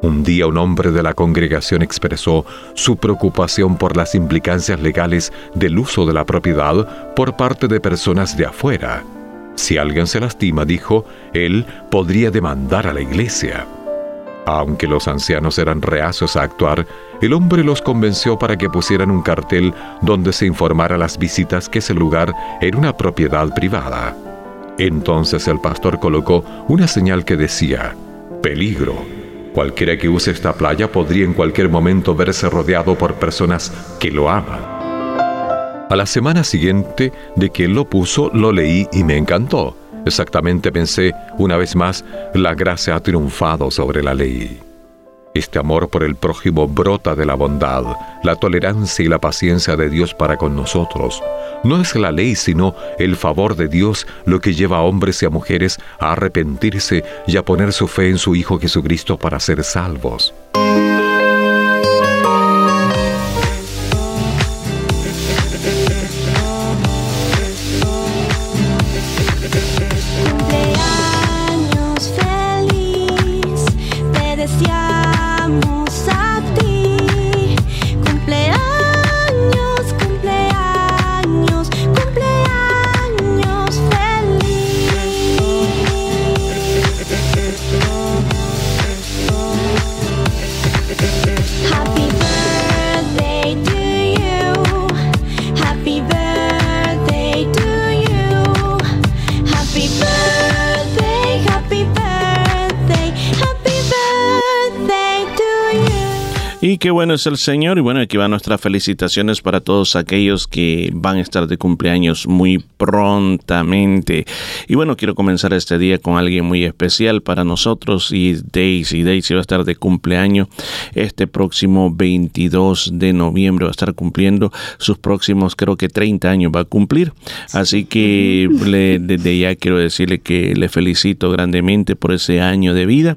Un día un hombre de la congregación expresó su preocupación por las implicancias legales del uso de la propiedad por parte de personas de afuera. Si alguien se lastima, dijo, él podría demandar a la iglesia. Aunque los ancianos eran reacios a actuar, el hombre los convenció para que pusieran un cartel donde se informara las visitas que ese lugar era una propiedad privada. Entonces el pastor colocó una señal que decía, peligro. Cualquiera que use esta playa podría en cualquier momento verse rodeado por personas que lo aman. A la semana siguiente de que lo puso, lo leí y me encantó. Exactamente pensé, una vez más, la gracia ha triunfado sobre la ley. Este amor por el prójimo brota de la bondad, la tolerancia y la paciencia de Dios para con nosotros. No es la ley, sino el favor de Dios lo que lleva a hombres y a mujeres a arrepentirse y a poner su fe en su Hijo Jesucristo para ser salvos. Es el Señor. Y bueno, aquí van nuestras felicitaciones para todos aquellos que van a estar de cumpleaños muy prontamente. Y bueno, quiero comenzar este día con alguien muy especial para nosotros y Daisy. Daisy va a estar de cumpleaños este próximo 22 de noviembre. Va a estar cumpliendo sus próximos, creo que 30 años va a cumplir. Así que le- desde ya quiero decirle que le felicito grandemente por ese año de vida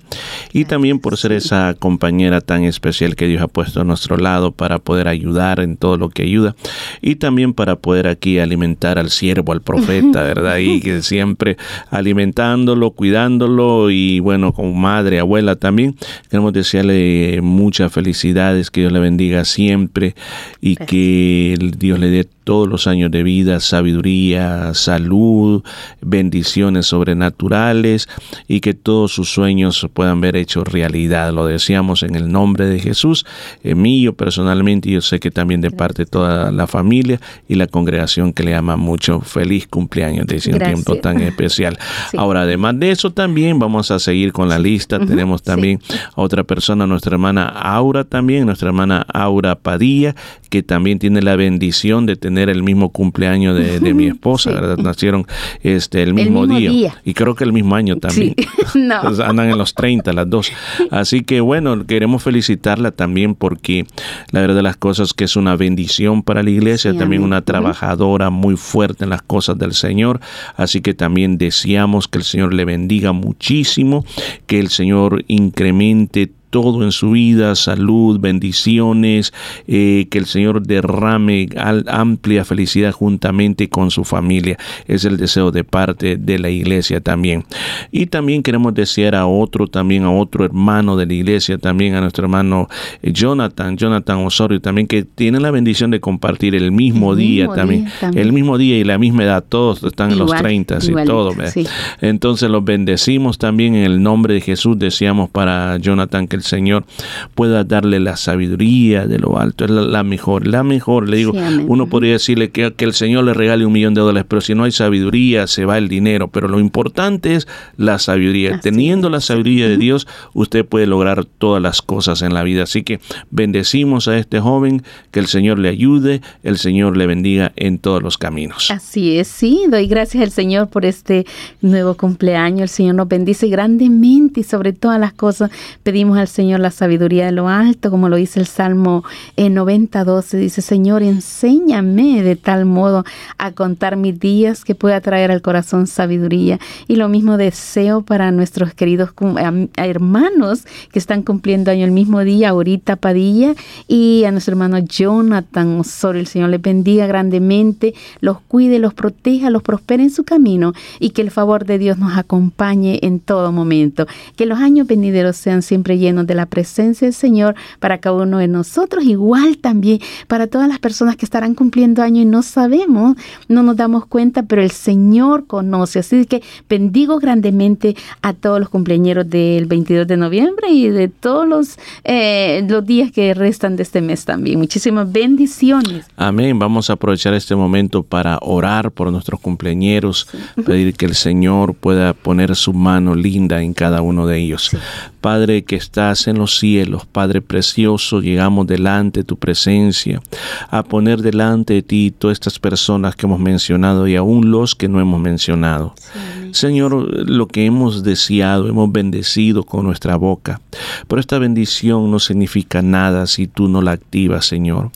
y también por ser esa compañera tan especial que Dios ha puesto nuestro lado para poder ayudar en todo lo que ayuda y también para poder aquí alimentar al siervo, al profeta, ¿verdad? Y que siempre alimentándolo, cuidándolo y bueno, como madre, abuela también, queremos desearle muchas felicidades, que Dios le bendiga siempre y que Dios le dé todos los años de vida, sabiduría, salud, bendiciones sobrenaturales y que todos sus sueños puedan ver hechos realidad. Lo deseamos en el nombre de Jesús eh, mío personalmente y yo sé que también de parte de toda la familia y la congregación que le ama mucho. Feliz cumpleaños de ese Gracias. tiempo tan especial. Sí. Ahora, además de eso, también vamos a seguir con la lista. Tenemos también a otra persona, nuestra hermana Aura también, nuestra hermana Aura Padilla, que también tiene la bendición de tener el mismo cumpleaños de, de mi esposa, ¿verdad? Nacieron este, el mismo, mismo día. día. Y creo que el mismo año también. no. Andan en los 30 las dos. Así que bueno, queremos felicitarla también porque la verdad de las cosas que es una bendición para la iglesia, Sí, también una trabajadora muy fuerte en las cosas del Señor. Así que también deseamos que el Señor le bendiga muchísimo, que el Señor incremente todo en su vida, salud, bendiciones, eh, que el Señor derrame al- amplia felicidad juntamente con su familia. Es el deseo de parte de la iglesia también. Y también queremos desear a otro, también a otro hermano de la iglesia, también a nuestro hermano eh, Jonathan, Jonathan Osorio, también que tiene la bendición de compartir el mismo El día mismo también, día también. el mismo día y la misma edad, todos están en los Igual, 30 y todo. Entonces los bendecimos también en el nombre de Jesús. Deseamos para Jonathan que el Señor pueda darle la sabiduría de lo alto. Es la, la mejor, la mejor. Le digo, Sí, uno podría decirle que, que el Señor le regale un millón de dólares, pero si no hay sabiduría, se va el dinero. Pero lo importante es la sabiduría. Teniendo la sabiduría de Dios, usted puede lograr todas las cosas en la vida. Así que bendecimos a este joven, que el Señor le ayude, el Señor le bendiga en todos los caminos. Así es, sí, doy gracias al Señor por este nuevo cumpleaños. El Señor nos bendice grandemente y sobre todas las cosas pedimos al Señor la sabiduría de lo alto, como lo dice el Salmo en 90, 12. Dice, Señor, enséñame de tal modo a contar mis días que pueda traer al corazón sabiduría. Y lo mismo deseo para nuestros queridos hermanos que están cumpliendo año el mismo día, ahorita Padilla, y a nuestro hermano Jonathan Osorio. El Señor les bendiga grandemente, los cuide, los proteja, los prospere en su camino y que el favor de Dios nos acompañe en todo momento. Que los años venideros sean siempre llenos de la presencia del Señor para cada uno de nosotros, igual también para todas las personas que estarán cumpliendo año y no sabemos, no nos damos cuenta, pero el Señor conoce. Así que bendigo grandemente a todos los cumpleañeros del 22 de noviembre y de todos los, eh, los días que restan de este mes también. Muchísimas bendiciones. Amén. Vamos a aprovechar este momento para orar por nuestros cumpleañeros, pedir que el Señor pueda poner su mano linda en cada uno de ellos. Padre que estás en los cielos, Padre precioso, llegamos delante de tu presencia a poner delante de ti todas estas personas que hemos mencionado y aún los que no hemos mencionado. Señor, lo que hemos deseado, hemos bendecido con nuestra boca, pero esta bendición no significa nada si tú no la activas, Señor.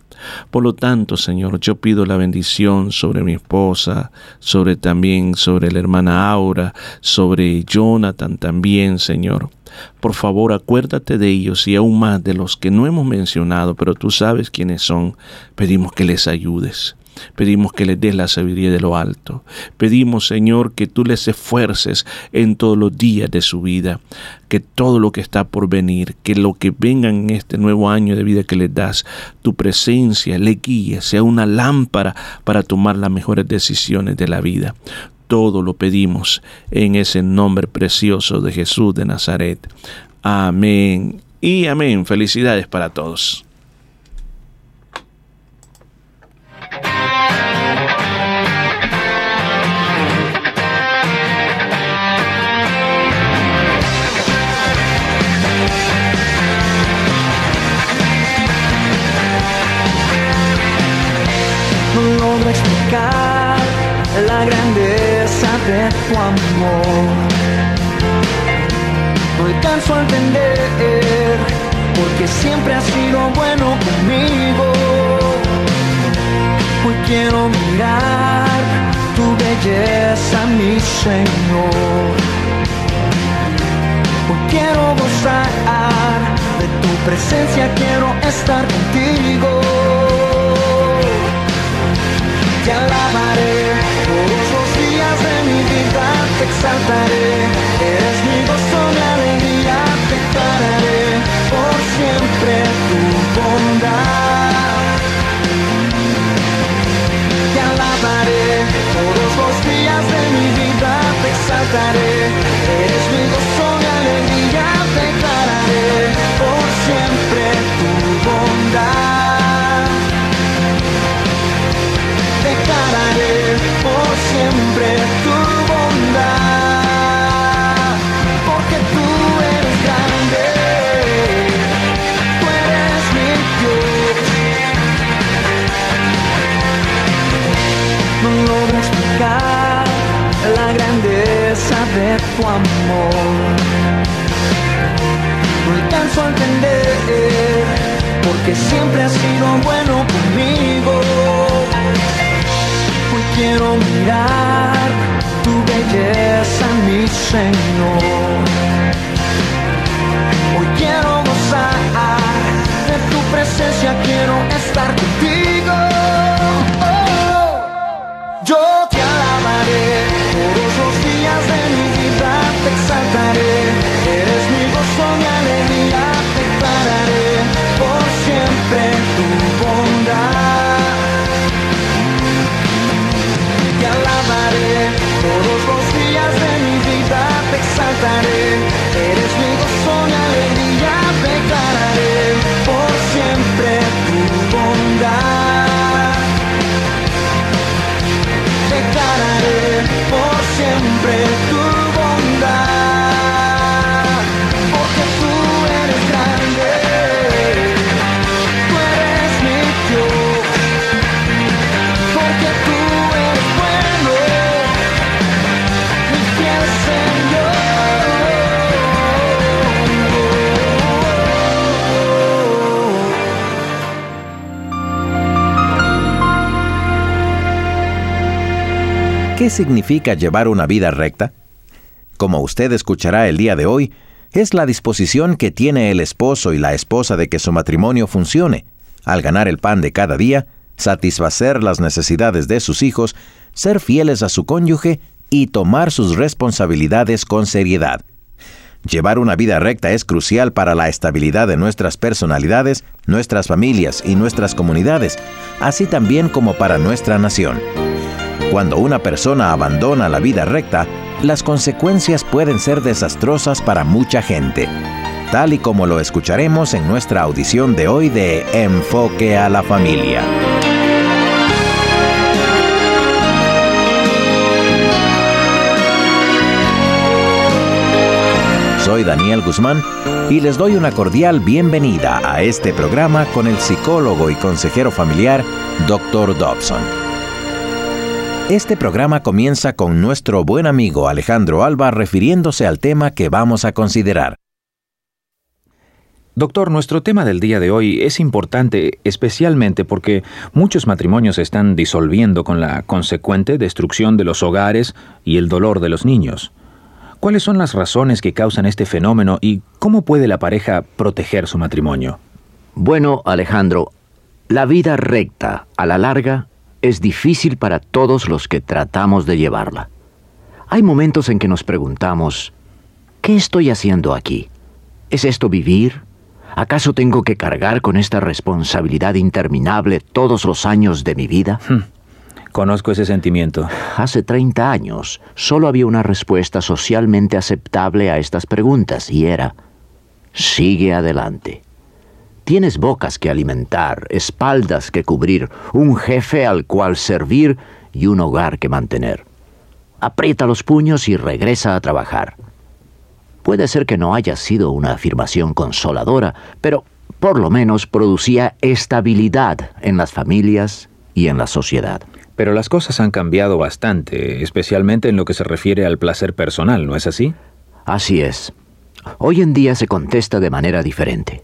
Por lo tanto, Señor, yo pido la bendición sobre mi esposa, sobre también sobre la hermana Aura, sobre Jonathan también, Señor. Por favor, acuérdate de ellos y aún más de los que no hemos mencionado, pero tú sabes quiénes son. Pedimos que les ayudes. Pedimos que les des la sabiduría de lo alto. Pedimos, Señor, que tú les esfuerces en todos los días de su vida, que todo lo que está por venir, que lo que venga en este nuevo año de vida que les das, tu presencia le guíe, sea una lámpara para tomar las mejores decisiones de la vida. Todo lo pedimos en ese nombre precioso de Jesús de Nazaret. Amén y amén. Felicidades para todos. De tu amor. No alcanzo a entender porque siempre has sido bueno conmigo. Hoy quiero mirar tu belleza, mi Señor. Hoy quiero gozar de tu presencia, quiero estar contigo te alabaré de te exaltaré, eres mi gozo, mi alegría, te pararé. Por siempre tu bondad. Te alabaré. Todos los días de mi vida, te exaltaré, eres mi gozo, mi alegría, te pararé. Por siempre tu bondad. Te pararé. Por siempre tu amor. No alcanzo a entender porque siempre has sido bueno conmigo. Hoy quiero mirar tu belleza, mi Señor. Hoy quiero gozar de tu presencia, quiero estar contigo. Exaltaré. Significa llevar una vida recta? Como usted escuchará el día de hoy, es la disposición que tiene el esposo y la esposa de que su matrimonio funcione, al ganar el pan de cada día, satisfacer las necesidades de sus hijos, ser fieles a su cónyuge y tomar sus responsabilidades con seriedad. Llevar una vida recta es crucial para la estabilidad de nuestras personalidades, nuestras familias y nuestras comunidades, así también como para nuestra nación. Cuando una persona abandona la vida recta, las consecuencias pueden ser desastrosas para mucha gente, tal y como lo escucharemos en nuestra audición de hoy de Enfoque a la Familia. Soy Daniel Guzmán y les doy una cordial bienvenida a este programa con el psicólogo y consejero familiar, Dr. Dobson. Este programa comienza con nuestro buen amigo Alejandro Alba refiriéndose al tema que vamos a considerar. Doctor, nuestro tema del día de hoy es importante especialmente porque muchos matrimonios se están disolviendo con la consecuente destrucción de los hogares y el dolor de los niños. ¿Cuáles son las razones que causan este fenómeno y cómo puede la pareja proteger su matrimonio? Bueno, Alejandro, la vida recta, a la larga, es difícil para todos los que tratamos de llevarla. Hay momentos en que nos preguntamos, ¿qué estoy haciendo aquí? ¿Es esto vivir? ¿Acaso tengo que cargar con esta responsabilidad interminable todos los años de mi vida? Conozco ese sentimiento. Hace 30 años solo había una respuesta socialmente aceptable a estas preguntas y era, sigue adelante. Tienes bocas que alimentar, espaldas que cubrir, un jefe al cual servir y un hogar que mantener. Aprieta los puños y regresa a trabajar. Puede ser que no haya sido una afirmación consoladora, pero por lo menos producía estabilidad en las familias y en la sociedad. Pero las cosas han cambiado bastante, especialmente en lo que se refiere al placer personal, ¿no es así? Así es. Hoy en día se contesta de manera diferente.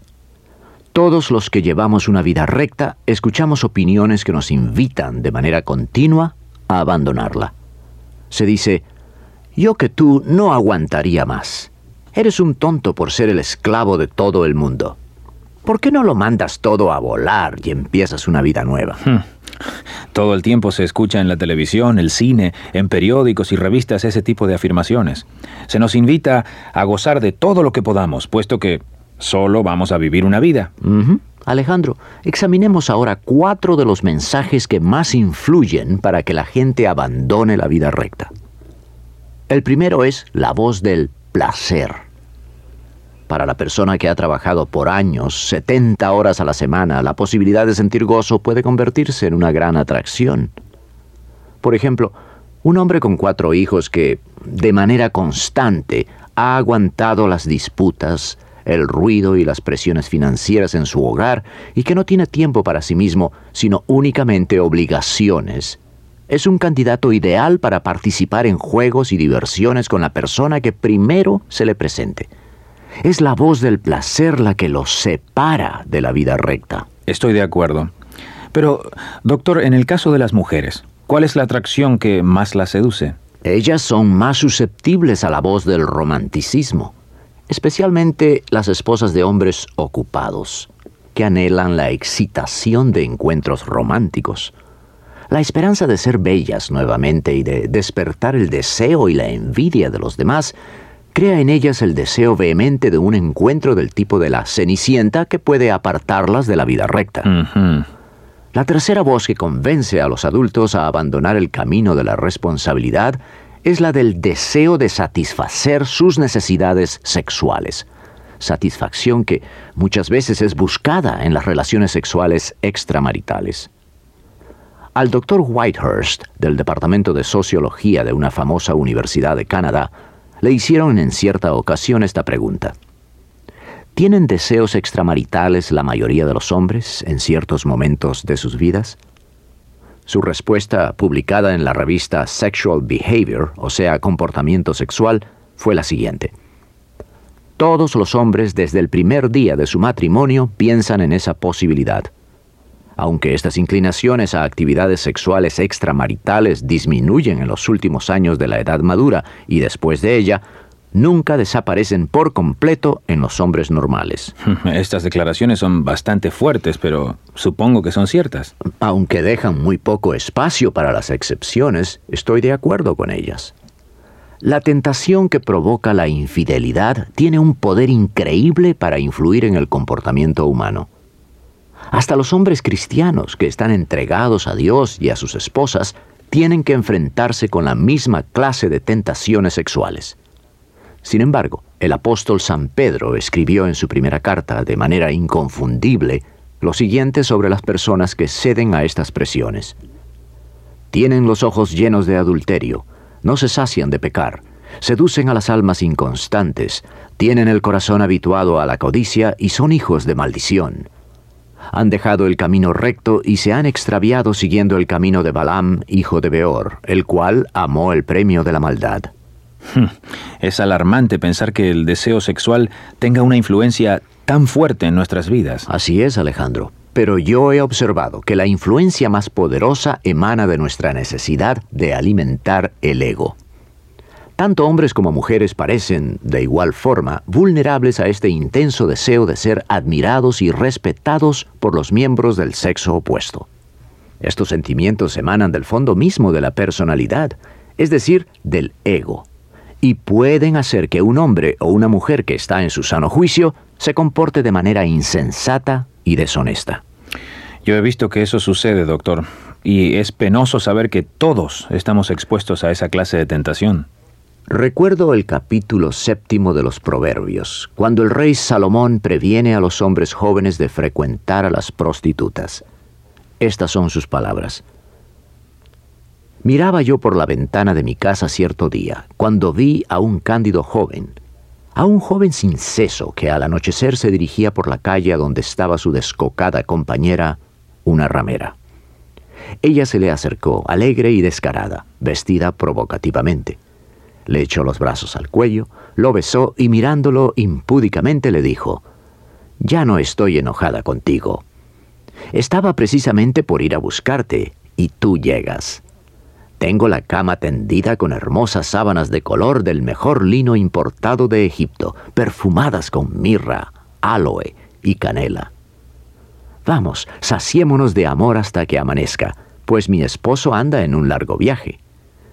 Todos los que llevamos una vida recta escuchamos opiniones que nos invitan de manera continua a abandonarla. Se dice, yo que tú no aguantaría más. Eres un tonto por ser el esclavo de todo el mundo. ¿Por qué no lo mandas todo a volar y empiezas una vida nueva? Hmm. Todo el tiempo se escucha en la televisión, el cine, en periódicos y revistas ese tipo de afirmaciones. Se nos invita a gozar de todo lo que podamos, puesto que solo vamos a vivir una vida. Alejandro, examinemos ahora cuatro de los mensajes que más influyen para que la gente abandone la vida recta. El primero es la voz del placer. Para la persona que ha trabajado por años, 70 horas a la semana, la posibilidad de sentir gozo puede convertirse en una gran atracción. Por ejemplo, un hombre con cuatro hijos que, de manera constante, ha aguantado las disputas, el ruido y las presiones financieras en su hogar y que no tiene tiempo para sí mismo, sino únicamente obligaciones, Es un candidato ideal para participar en juegos y diversiones con la persona que primero se le presente. Es la voz del placer la que lo separa de la vida recta. Estoy de acuerdo. Pero, doctor, en el caso de las mujeres, ¿cuál es la atracción que más las seduce? Ellas son más susceptibles a la voz del romanticismo, especialmente las esposas de hombres ocupados, que anhelan la excitación de encuentros románticos. La esperanza de ser bellas nuevamente y de despertar el deseo y la envidia de los demás crea en ellas el deseo vehemente de un encuentro del tipo de la cenicienta que puede apartarlas de la vida recta. La tercera voz que convence a los adultos a abandonar el camino de la responsabilidad es la del deseo de satisfacer sus necesidades sexuales. Satisfacción que muchas veces es buscada en las relaciones sexuales extramaritales. Al doctor Whitehurst, del Departamento de Sociología de una famosa universidad de Canadá, le hicieron en cierta ocasión esta pregunta. ¿Tienen deseos extramaritales la mayoría de los hombres en ciertos momentos de sus vidas? Su respuesta, publicada en la revista Sexual Behavior, o sea, comportamiento sexual, fue la siguiente. Todos los hombres desde el primer día de su matrimonio piensan en esa posibilidad. Aunque estas inclinaciones a actividades sexuales extramaritales disminuyen en los últimos años de la edad madura y después de ella, nunca desaparecen por completo en los hombres normales. Estas declaraciones son bastante fuertes, pero supongo que son ciertas. Aunque dejan muy poco espacio para las excepciones, estoy de acuerdo con ellas. La tentación que provoca la infidelidad tiene un poder increíble para influir en el comportamiento humano. Hasta los hombres cristianos que están entregados a Dios y a sus esposas tienen que enfrentarse con la misma clase de tentaciones sexuales. Sin embargo, el apóstol San Pedro escribió en su primera carta de manera inconfundible lo siguiente sobre las personas que ceden a estas presiones. Tienen los ojos llenos de adulterio, no se sacian de pecar, seducen a las almas inconstantes, tienen el corazón habituado a la codicia y son hijos de maldición. Han dejado el camino recto y se han extraviado siguiendo el camino de Balaam, hijo de Beor, el cual amó el premio de la maldad. Es alarmante pensar que el deseo sexual tenga una influencia tan fuerte en nuestras vidas. Así es, Alejandro. Pero yo he observado que la influencia más poderosa emana de nuestra necesidad de alimentar el ego. Tanto hombres como mujeres parecen, de igual forma, vulnerables a este intenso deseo de ser admirados y respetados por los miembros del sexo opuesto. Estos sentimientos emanan del fondo mismo de la personalidad, es decir, del ego, y pueden hacer que un hombre o una mujer que está en su sano juicio se comporte de manera insensata y deshonesta. Yo he visto que eso sucede, doctor, y es penoso saber que todos estamos expuestos a esa clase de tentación. Recuerdo el capítulo séptimo de los Proverbios, cuando el rey Salomón previene a los hombres jóvenes de frecuentar a las prostitutas. Estas son sus palabras. Miraba yo por la ventana de mi casa cierto día, cuando vi a un cándido joven, a un joven sin seso que al anochecer se dirigía por la calle a donde estaba su descocada compañera, una ramera. Ella se le acercó, alegre y descarada, vestida provocativamente. Le echó los brazos al cuello, lo besó y mirándolo impúdicamente le dijo, Ya no estoy enojada contigo. Estaba precisamente por ir a buscarte y tú llegas. Tengo la cama tendida con hermosas sábanas de color del mejor lino importado de Egipto, perfumadas con mirra, aloe y canela. Vamos, saciémonos de amor hasta que amanezca, pues mi esposo anda en un largo viaje.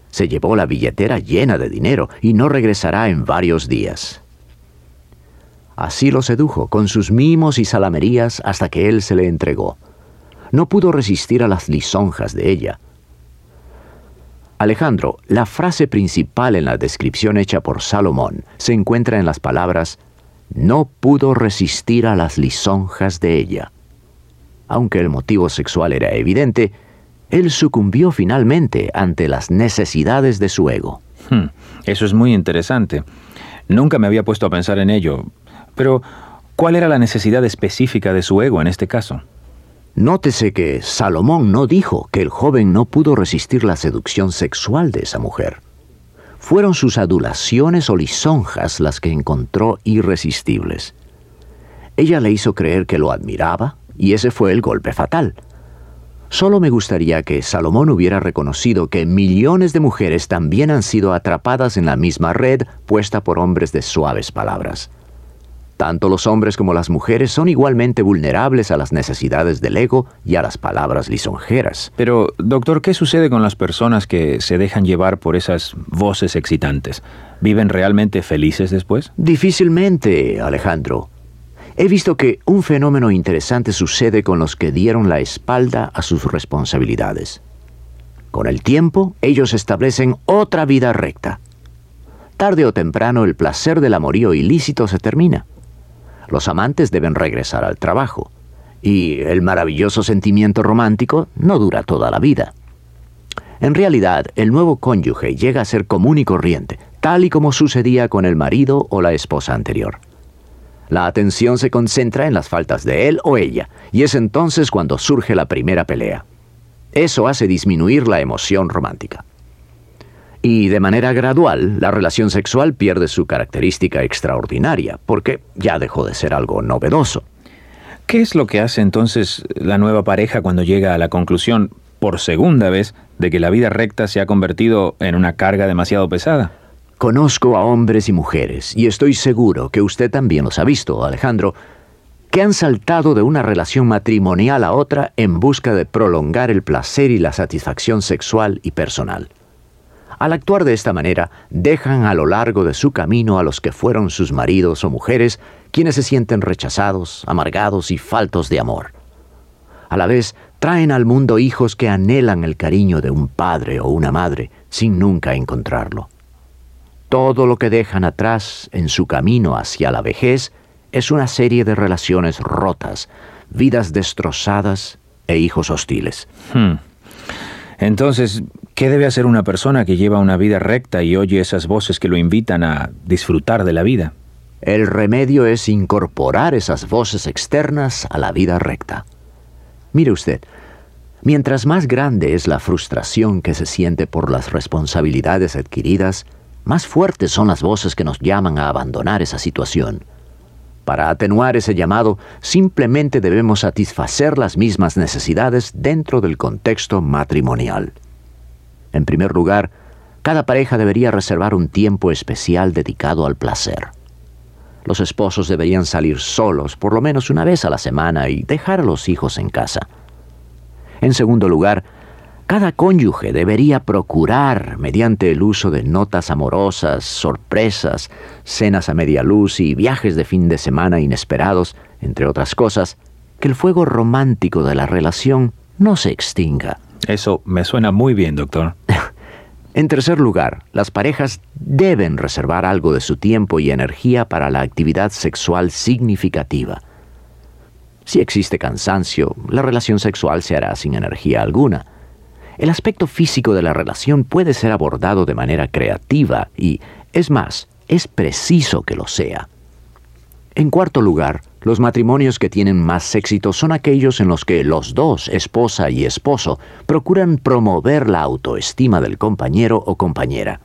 Se llevó la billetera llena de dinero y no regresará en varios días. Así lo sedujo con sus mimos y salamerías hasta que él se le entregó. No pudo resistir a las lisonjas de ella. Alejandro, la frase principal en la descripción hecha por Salomón se encuentra en las palabras no pudo resistir a las lisonjas de ella. Aunque el motivo sexual era evidente, él sucumbió finalmente ante las necesidades de su ego. Hmm, Eso es muy interesante. Nunca me había puesto a pensar en ello. Pero, ¿cuál era la necesidad específica de su ego en este caso? Nótese que Salomón no dijo que el joven no pudo resistir la seducción sexual de esa mujer. Fueron sus adulaciones o lisonjas las que encontró irresistibles. Ella le hizo creer que lo admiraba y ese fue el golpe fatal. Solo me gustaría que Salomón hubiera reconocido que millones de mujeres también han sido atrapadas en la misma red puesta por hombres de suaves palabras. Tanto los hombres como las mujeres son igualmente vulnerables a las necesidades del ego y a las palabras lisonjeras. Pero, doctor, ¿qué sucede con las personas que se dejan llevar por esas voces excitantes? ¿Viven realmente felices después? Difícilmente, Alejandro. He visto que un fenómeno interesante sucede con los que dieron la espalda a sus responsabilidades. Con el tiempo, ellos establecen otra vida recta. Tarde o temprano el placer del amorío ilícito se termina. Los amantes deben regresar al trabajo. Y el maravilloso sentimiento romántico no dura toda la vida. En realidad, el nuevo cónyuge llega a ser común y corriente, tal y como sucedía con el marido o la esposa anterior. La atención se concentra en las faltas de él o ella, y es entonces cuando surge la primera pelea. Eso hace disminuir la emoción romántica. Y de manera gradual, la relación sexual pierde su característica extraordinaria, porque ya dejó de ser algo novedoso. ¿Qué es lo que hace entonces la nueva pareja cuando llega a la conclusión, por segunda vez, de que la vida recta se ha convertido en una carga demasiado pesada? Conozco a hombres y mujeres, y estoy seguro que usted también los ha visto, Alejandro, que han saltado de una relación matrimonial a otra en busca de prolongar el placer y la satisfacción sexual y personal. Al actuar de esta manera, dejan a lo largo de su camino a los que fueron sus maridos o mujeres, quienes se sienten rechazados, amargados y faltos de amor. A la vez, traen al mundo hijos que anhelan el cariño de un padre o una madre, sin nunca encontrarlo. Todo lo que dejan atrás en su camino hacia la vejez es una serie de relaciones rotas, vidas destrozadas e hijos hostiles. Hmm. Entonces, ¿qué debe hacer una persona que lleva una vida recta y oye esas voces que lo invitan a disfrutar de la vida? El remedio es incorporar esas voces externas a la vida recta. Mire usted, mientras más grande es la frustración que se siente por las responsabilidades adquiridas, más fuertes son las voces que nos llaman a abandonar esa situación. Para atenuar ese llamado, simplemente debemos satisfacer las mismas necesidades dentro del contexto matrimonial. En primer lugar, cada pareja debería reservar un tiempo especial dedicado al placer. Los esposos deberían salir solos por lo menos una vez a la semana y dejar a los hijos en casa. En segundo lugar, cada cónyuge debería procurar, mediante el uso de notas amorosas, sorpresas, cenas a media luz y viajes de fin de semana inesperados, entre otras cosas, que el fuego romántico de la relación no se extinga. Eso me suena muy bien, doctor. En tercer lugar, las parejas deben reservar algo de su tiempo y energía para la actividad sexual significativa. Si existe cansancio, la relación sexual se hará sin energía alguna. El aspecto físico de la relación puede ser abordado de manera creativa y, es más, es preciso que lo sea. En cuarto lugar, los matrimonios que tienen más éxito son aquellos en los que los dos, esposa y esposo, procuran promover la autoestima del compañero o compañera.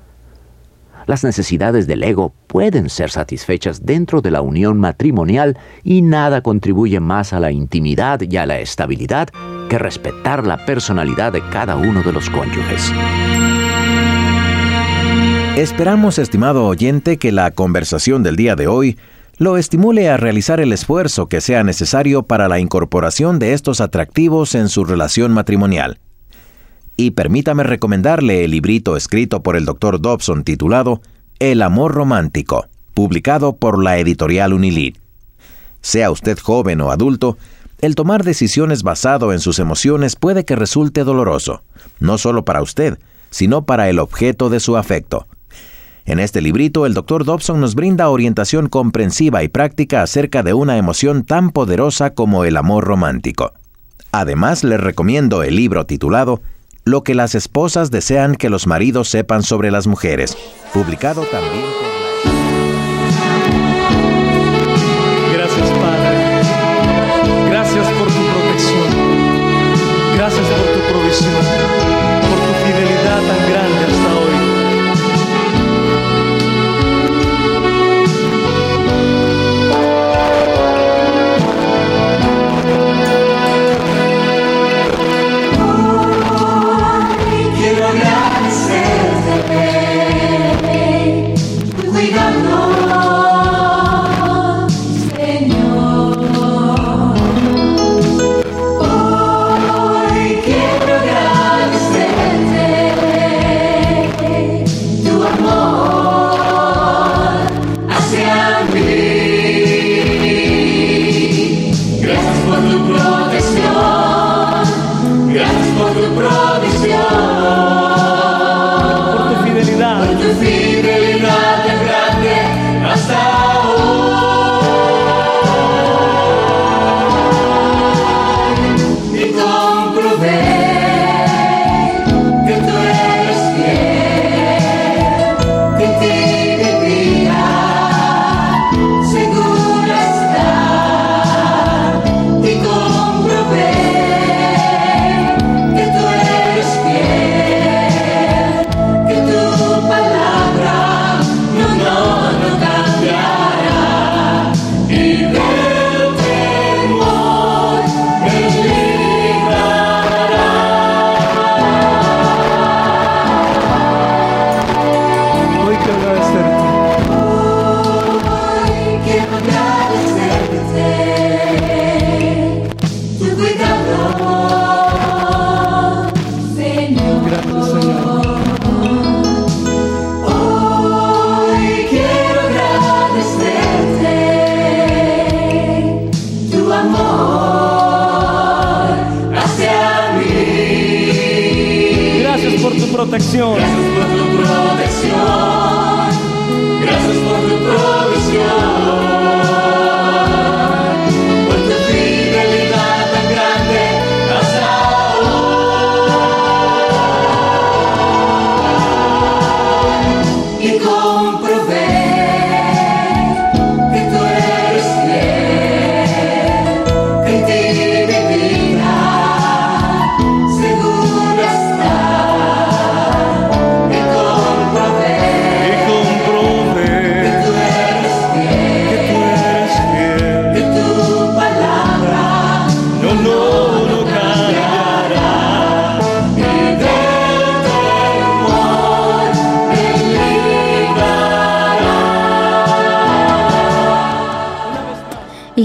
Las necesidades del ego pueden ser satisfechas dentro de la unión matrimonial y nada contribuye más a la intimidad y a la estabilidad que respetar la personalidad de cada uno de los cónyuges. Esperamos, estimado oyente, que la conversación del día de hoy lo estimule a realizar el esfuerzo que sea necesario para la incorporación de estos atractivos en su relación matrimonial. Y permítame recomendarle el librito escrito por el Dr. Dobson titulado El amor romántico, publicado por la editorial Unilid. Sea usted joven o adulto, el tomar decisiones basado en sus emociones puede que resulte doloroso, no solo para usted, sino para el objeto de su afecto. En este librito, el Dr. Dobson nos brinda orientación comprensiva y práctica acerca de una emoción tan poderosa como el amor romántico. Además, les recomiendo el libro titulado Lo que las esposas desean que los maridos sepan sobre las mujeres, publicado también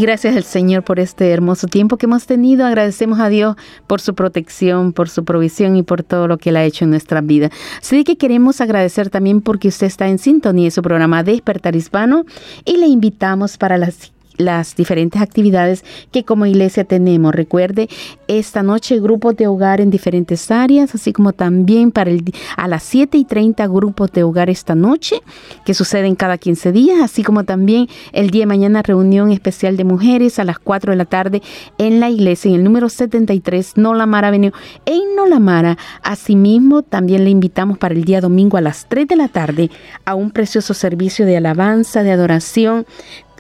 gracias al Señor por este hermoso tiempo que hemos tenido. Agradecemos a Dios por su protección, por su provisión y por todo lo que Él ha hecho en nuestra vida. Así que queremos agradecer también porque usted está en sintonía de su programa Despertar Hispano y le invitamos para las las diferentes actividades que como iglesia tenemos. Recuerde, esta noche grupos de hogar en diferentes áreas, así como también para el, a las 7 y 30 grupos de hogar esta noche, que suceden cada 15 días, así como también el día de mañana reunión especial de mujeres a las 4 de la tarde en la iglesia, en el número 73, Nolamara Avenue, en Nolamara. Asimismo, también le invitamos para el día domingo a las 3 de la tarde a un precioso servicio de alabanza, de adoración,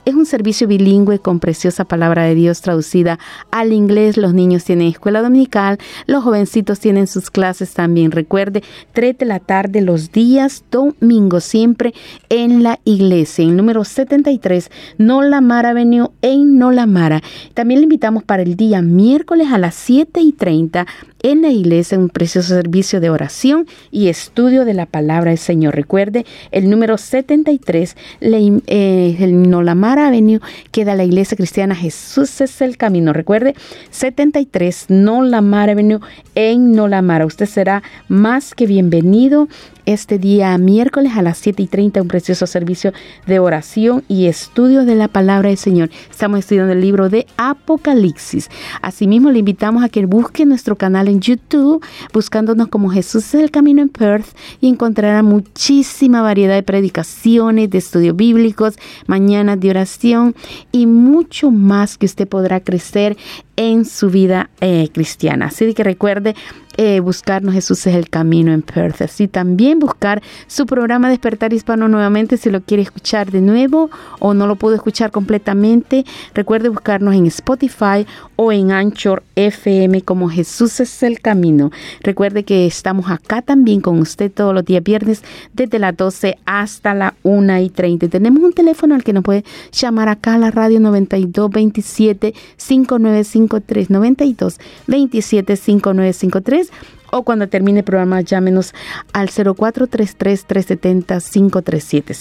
es un servicio bilingüe con preciosa palabra de Dios traducida al inglés. Los niños tienen escuela dominical, los jovencitos tienen sus clases también. Recuerde, 3 de la tarde los días domingos, siempre en la iglesia, en número 73, Nolamara Avenue, en Nolamara. También le invitamos para el día miércoles a las 7 y 30 en la iglesia un precioso servicio de oración y estudio de la palabra del Señor. Recuerde, el número 73, le- eh, el Nolamara Avenue, queda la iglesia cristiana Jesús es el camino. Recuerde, 73 Nolamara Avenue en Nolamara. Usted será más que bienvenido este día miércoles a las 7 y 30, un precioso servicio de oración y estudio de la palabra del Señor. Estamos estudiando el libro de Apocalipsis. Asimismo, le invitamos a que busque nuestro canal en YouTube, buscándonos como Jesús es el camino en Perth y encontrará muchísima variedad de predicaciones, de estudios bíblicos, mañanas de oración y mucho más que usted podrá crecer en su vida eh, cristiana. Así que recuerde eh, buscarnos Jesús es el camino en Perth. Así también buscar su programa Despertar Hispano nuevamente si lo quiere escuchar de nuevo o no lo pudo escuchar completamente. Recuerde buscarnos en Spotify o en Anchor FM como Jesús es el camino. Recuerde que estamos acá también con usted todos los días viernes desde las 12 hasta la 1 y 30. Tenemos un teléfono al que nos puede llamar acá a la radio 9227 5953 92 27 5953 o cuando termine el programa llámenos al 0433-370-537.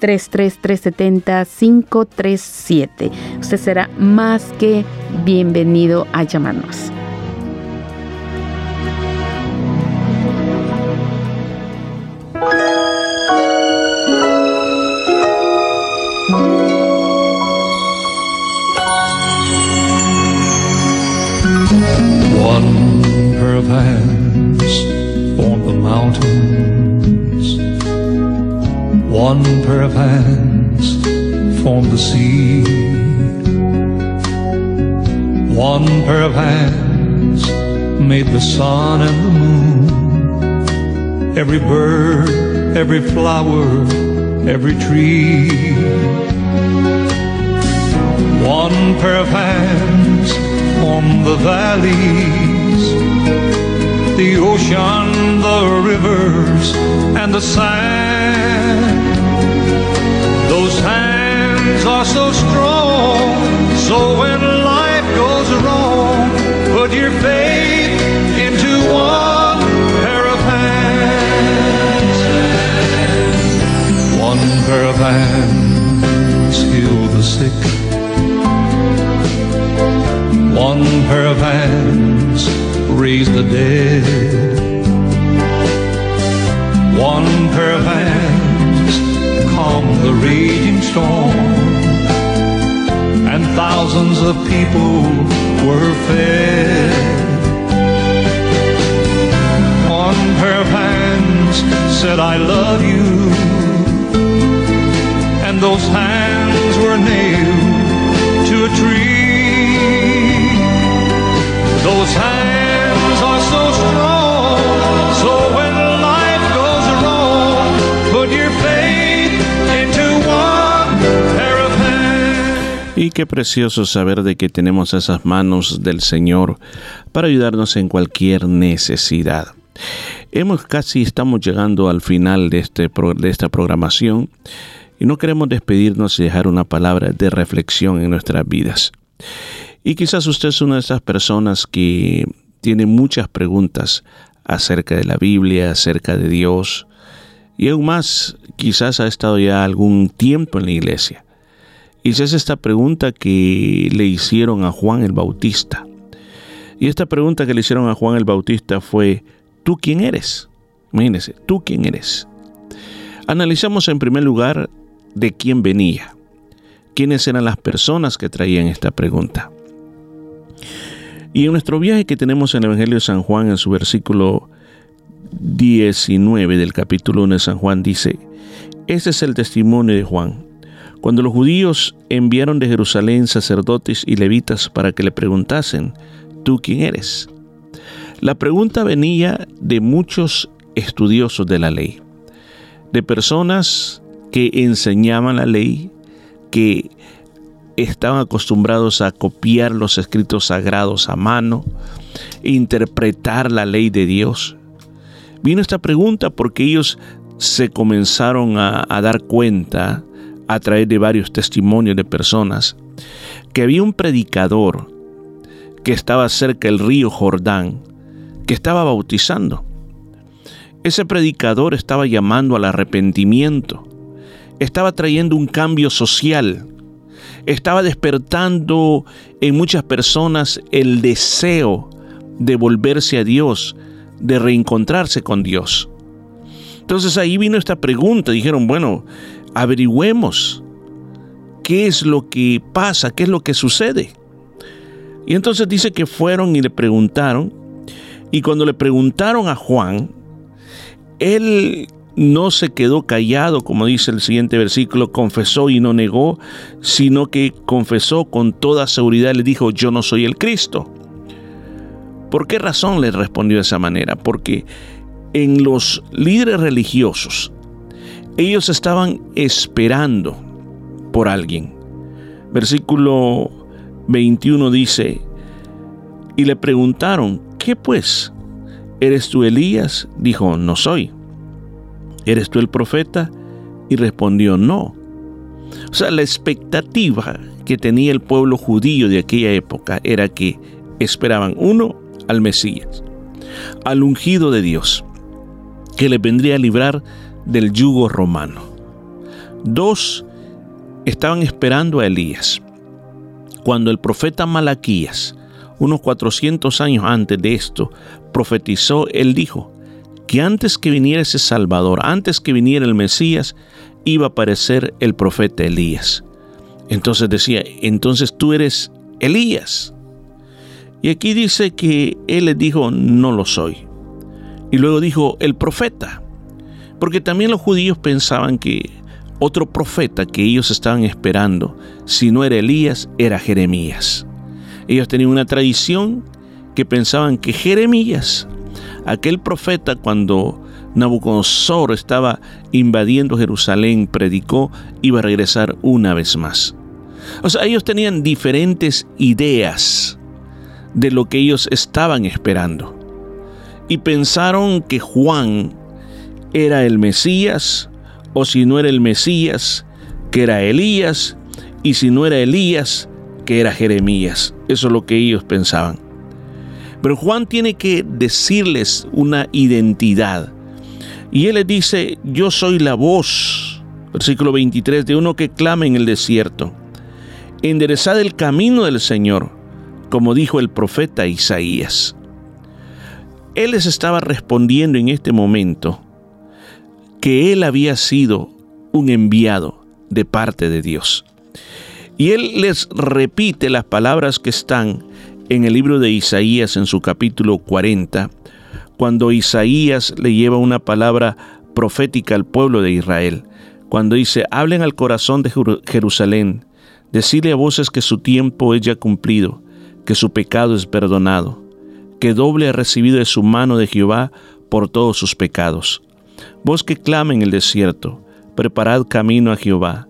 0433-370-537. Usted será más que bienvenido a llamarnos. Hands formed the mountains. One pair of hands formed the sea. One pair of hands made the sun and the moon. Every bird, every flower, every tree. One pair of hands formed the valleys, the ocean, the rivers, and the sand. Those hands are so strong, so when life goes wrong, put your faith into one pair of hands. One pair of hands heal the sick. One pair of hands raise the dead. One pair of hands calm the raging storm. And thousands of people were fed. One pair of hands said, I love you. And those hands were nailed to a tree. Those hands qué precioso saber de que tenemos esas manos del Señor para ayudarnos en cualquier necesidad. Hemos casi estamos llegando al final de, este, de esta programación y no queremos despedirnos y dejar una palabra de reflexión en nuestras vidas. Y quizás usted es una de esas personas que tiene muchas preguntas acerca de la Biblia, acerca de Dios, y aún más, quizás ha estado ya algún tiempo en la iglesia. Y esa es esta pregunta que le hicieron a Juan el Bautista. Y esta pregunta que le hicieron a Juan el Bautista fue, ¿tú quién eres? Imagínense, ¿tú quién eres? Analizamos en primer lugar de quién venía, quiénes eran las personas que traían esta pregunta. Y en nuestro viaje que tenemos en el Evangelio de San Juan, en su versículo 19 del capítulo 1 de San Juan, dice, este es el testimonio de Juan. Cuando los judíos enviaron de Jerusalén sacerdotes y levitas para que le preguntasen, ¿tú quién eres? La pregunta venía de muchos estudiosos de la ley, de personas que enseñaban la ley, que estaban acostumbrados a copiar los escritos sagrados a mano, interpretar la ley de Dios. Vino esta pregunta porque ellos se comenzaron a, a dar cuenta a través de varios testimonios de personas que había un predicador que estaba cerca del río Jordán, que estaba bautizando. Ese predicador estaba llamando al arrepentimiento, estaba trayendo un cambio social, estaba despertando en muchas personas el deseo de volverse a Dios, de reencontrarse con Dios. Entonces ahí vino esta pregunta, dijeron, bueno, averigüemos qué es lo que pasa, qué es lo que sucede. Y entonces dice que fueron y le preguntaron, y cuando le preguntaron a Juan, él no se quedó callado, como dice el siguiente versículo, confesó y no negó, sino que confesó con toda seguridad, le dijo, yo no soy el Cristo. ¿Por qué razón le respondió de esa manera? Porque en los líderes religiosos, ellos estaban esperando por alguien. Versículo 21 dice, y le preguntaron, ¿qué pues? ¿Eres tú Elías? Dijo, no soy. ¿Eres tú el profeta? Y respondió, no. O sea, la expectativa que tenía el pueblo judío de aquella época era que esperaban, uno, al Mesías, al ungido de Dios, que le vendría a librar del yugo romano. Dos, estaban esperando a Elías. Cuando el profeta Malaquías, unos 400 años antes de esto, profetizó, él dijo que antes que viniera ese Salvador, antes que viniera el Mesías, iba a aparecer el profeta Elías. Entonces decía, entonces tú eres Elías. Y aquí dice que él les dijo, no lo soy. Y luego dijo, el profeta. Porque también los judíos pensaban que otro profeta que ellos estaban esperando, si no era Elías, era Jeremías. Ellos tenían una tradición que pensaban que Jeremías, aquel profeta cuando Nabucodonosor estaba invadiendo Jerusalén, predicó, iba a regresar una vez más. O sea, ellos tenían diferentes ideas de lo que ellos estaban esperando. Y pensaron que Juan era el Mesías, o si no era el Mesías, que era Elías, y si no era Elías, que era Jeremías. Eso es lo que ellos pensaban. Pero Juan tiene que decirles una identidad. Y él les dice, yo soy la voz, versículo 23, de uno que clama en el desierto. Enderezad el camino del Señor, como dijo el profeta Isaías. Él les estaba respondiendo en este momento que él había sido un enviado de parte de Dios. Y él les repite las palabras que están en el libro de Isaías en su capítulo 40, cuando Isaías le lleva una palabra profética al pueblo de Israel, cuando dice, hablen al corazón de Jerusalén, decirle a voces que su tiempo es ya cumplido, que su pecado es perdonado, que doble ha recibido de su mano de Jehová por todos sus pecados. Vos que clama en el desierto, preparad camino a Jehová,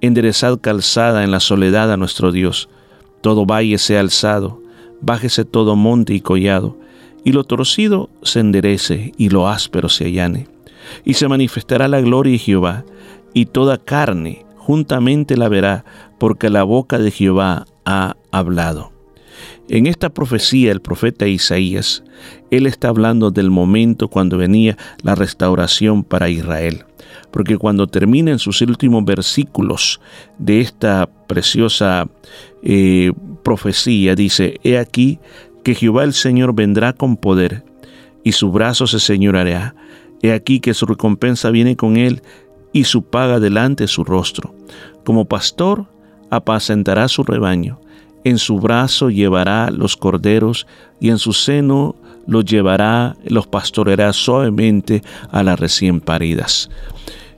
enderezad calzada en la soledad a nuestro Dios. Todo valle sea alzado, bájese todo monte y collado, y lo torcido se enderece y lo áspero se allane. Y se manifestará la gloria de Jehová, y toda carne juntamente la verá, porque la boca de Jehová ha hablado. En esta profecía el profeta Isaías, él está hablando del momento cuando venía la restauración para Israel. Porque cuando termina en sus últimos versículos de esta preciosa eh, profecía, dice, He aquí que Jehová el Señor vendrá con poder y su brazo se señorará. He aquí que su recompensa viene con él y su paga delante de su rostro. Como pastor apacentará su rebaño en su brazo llevará los corderos y en su seno los llevará, los pastoreará suavemente a las recién paridas.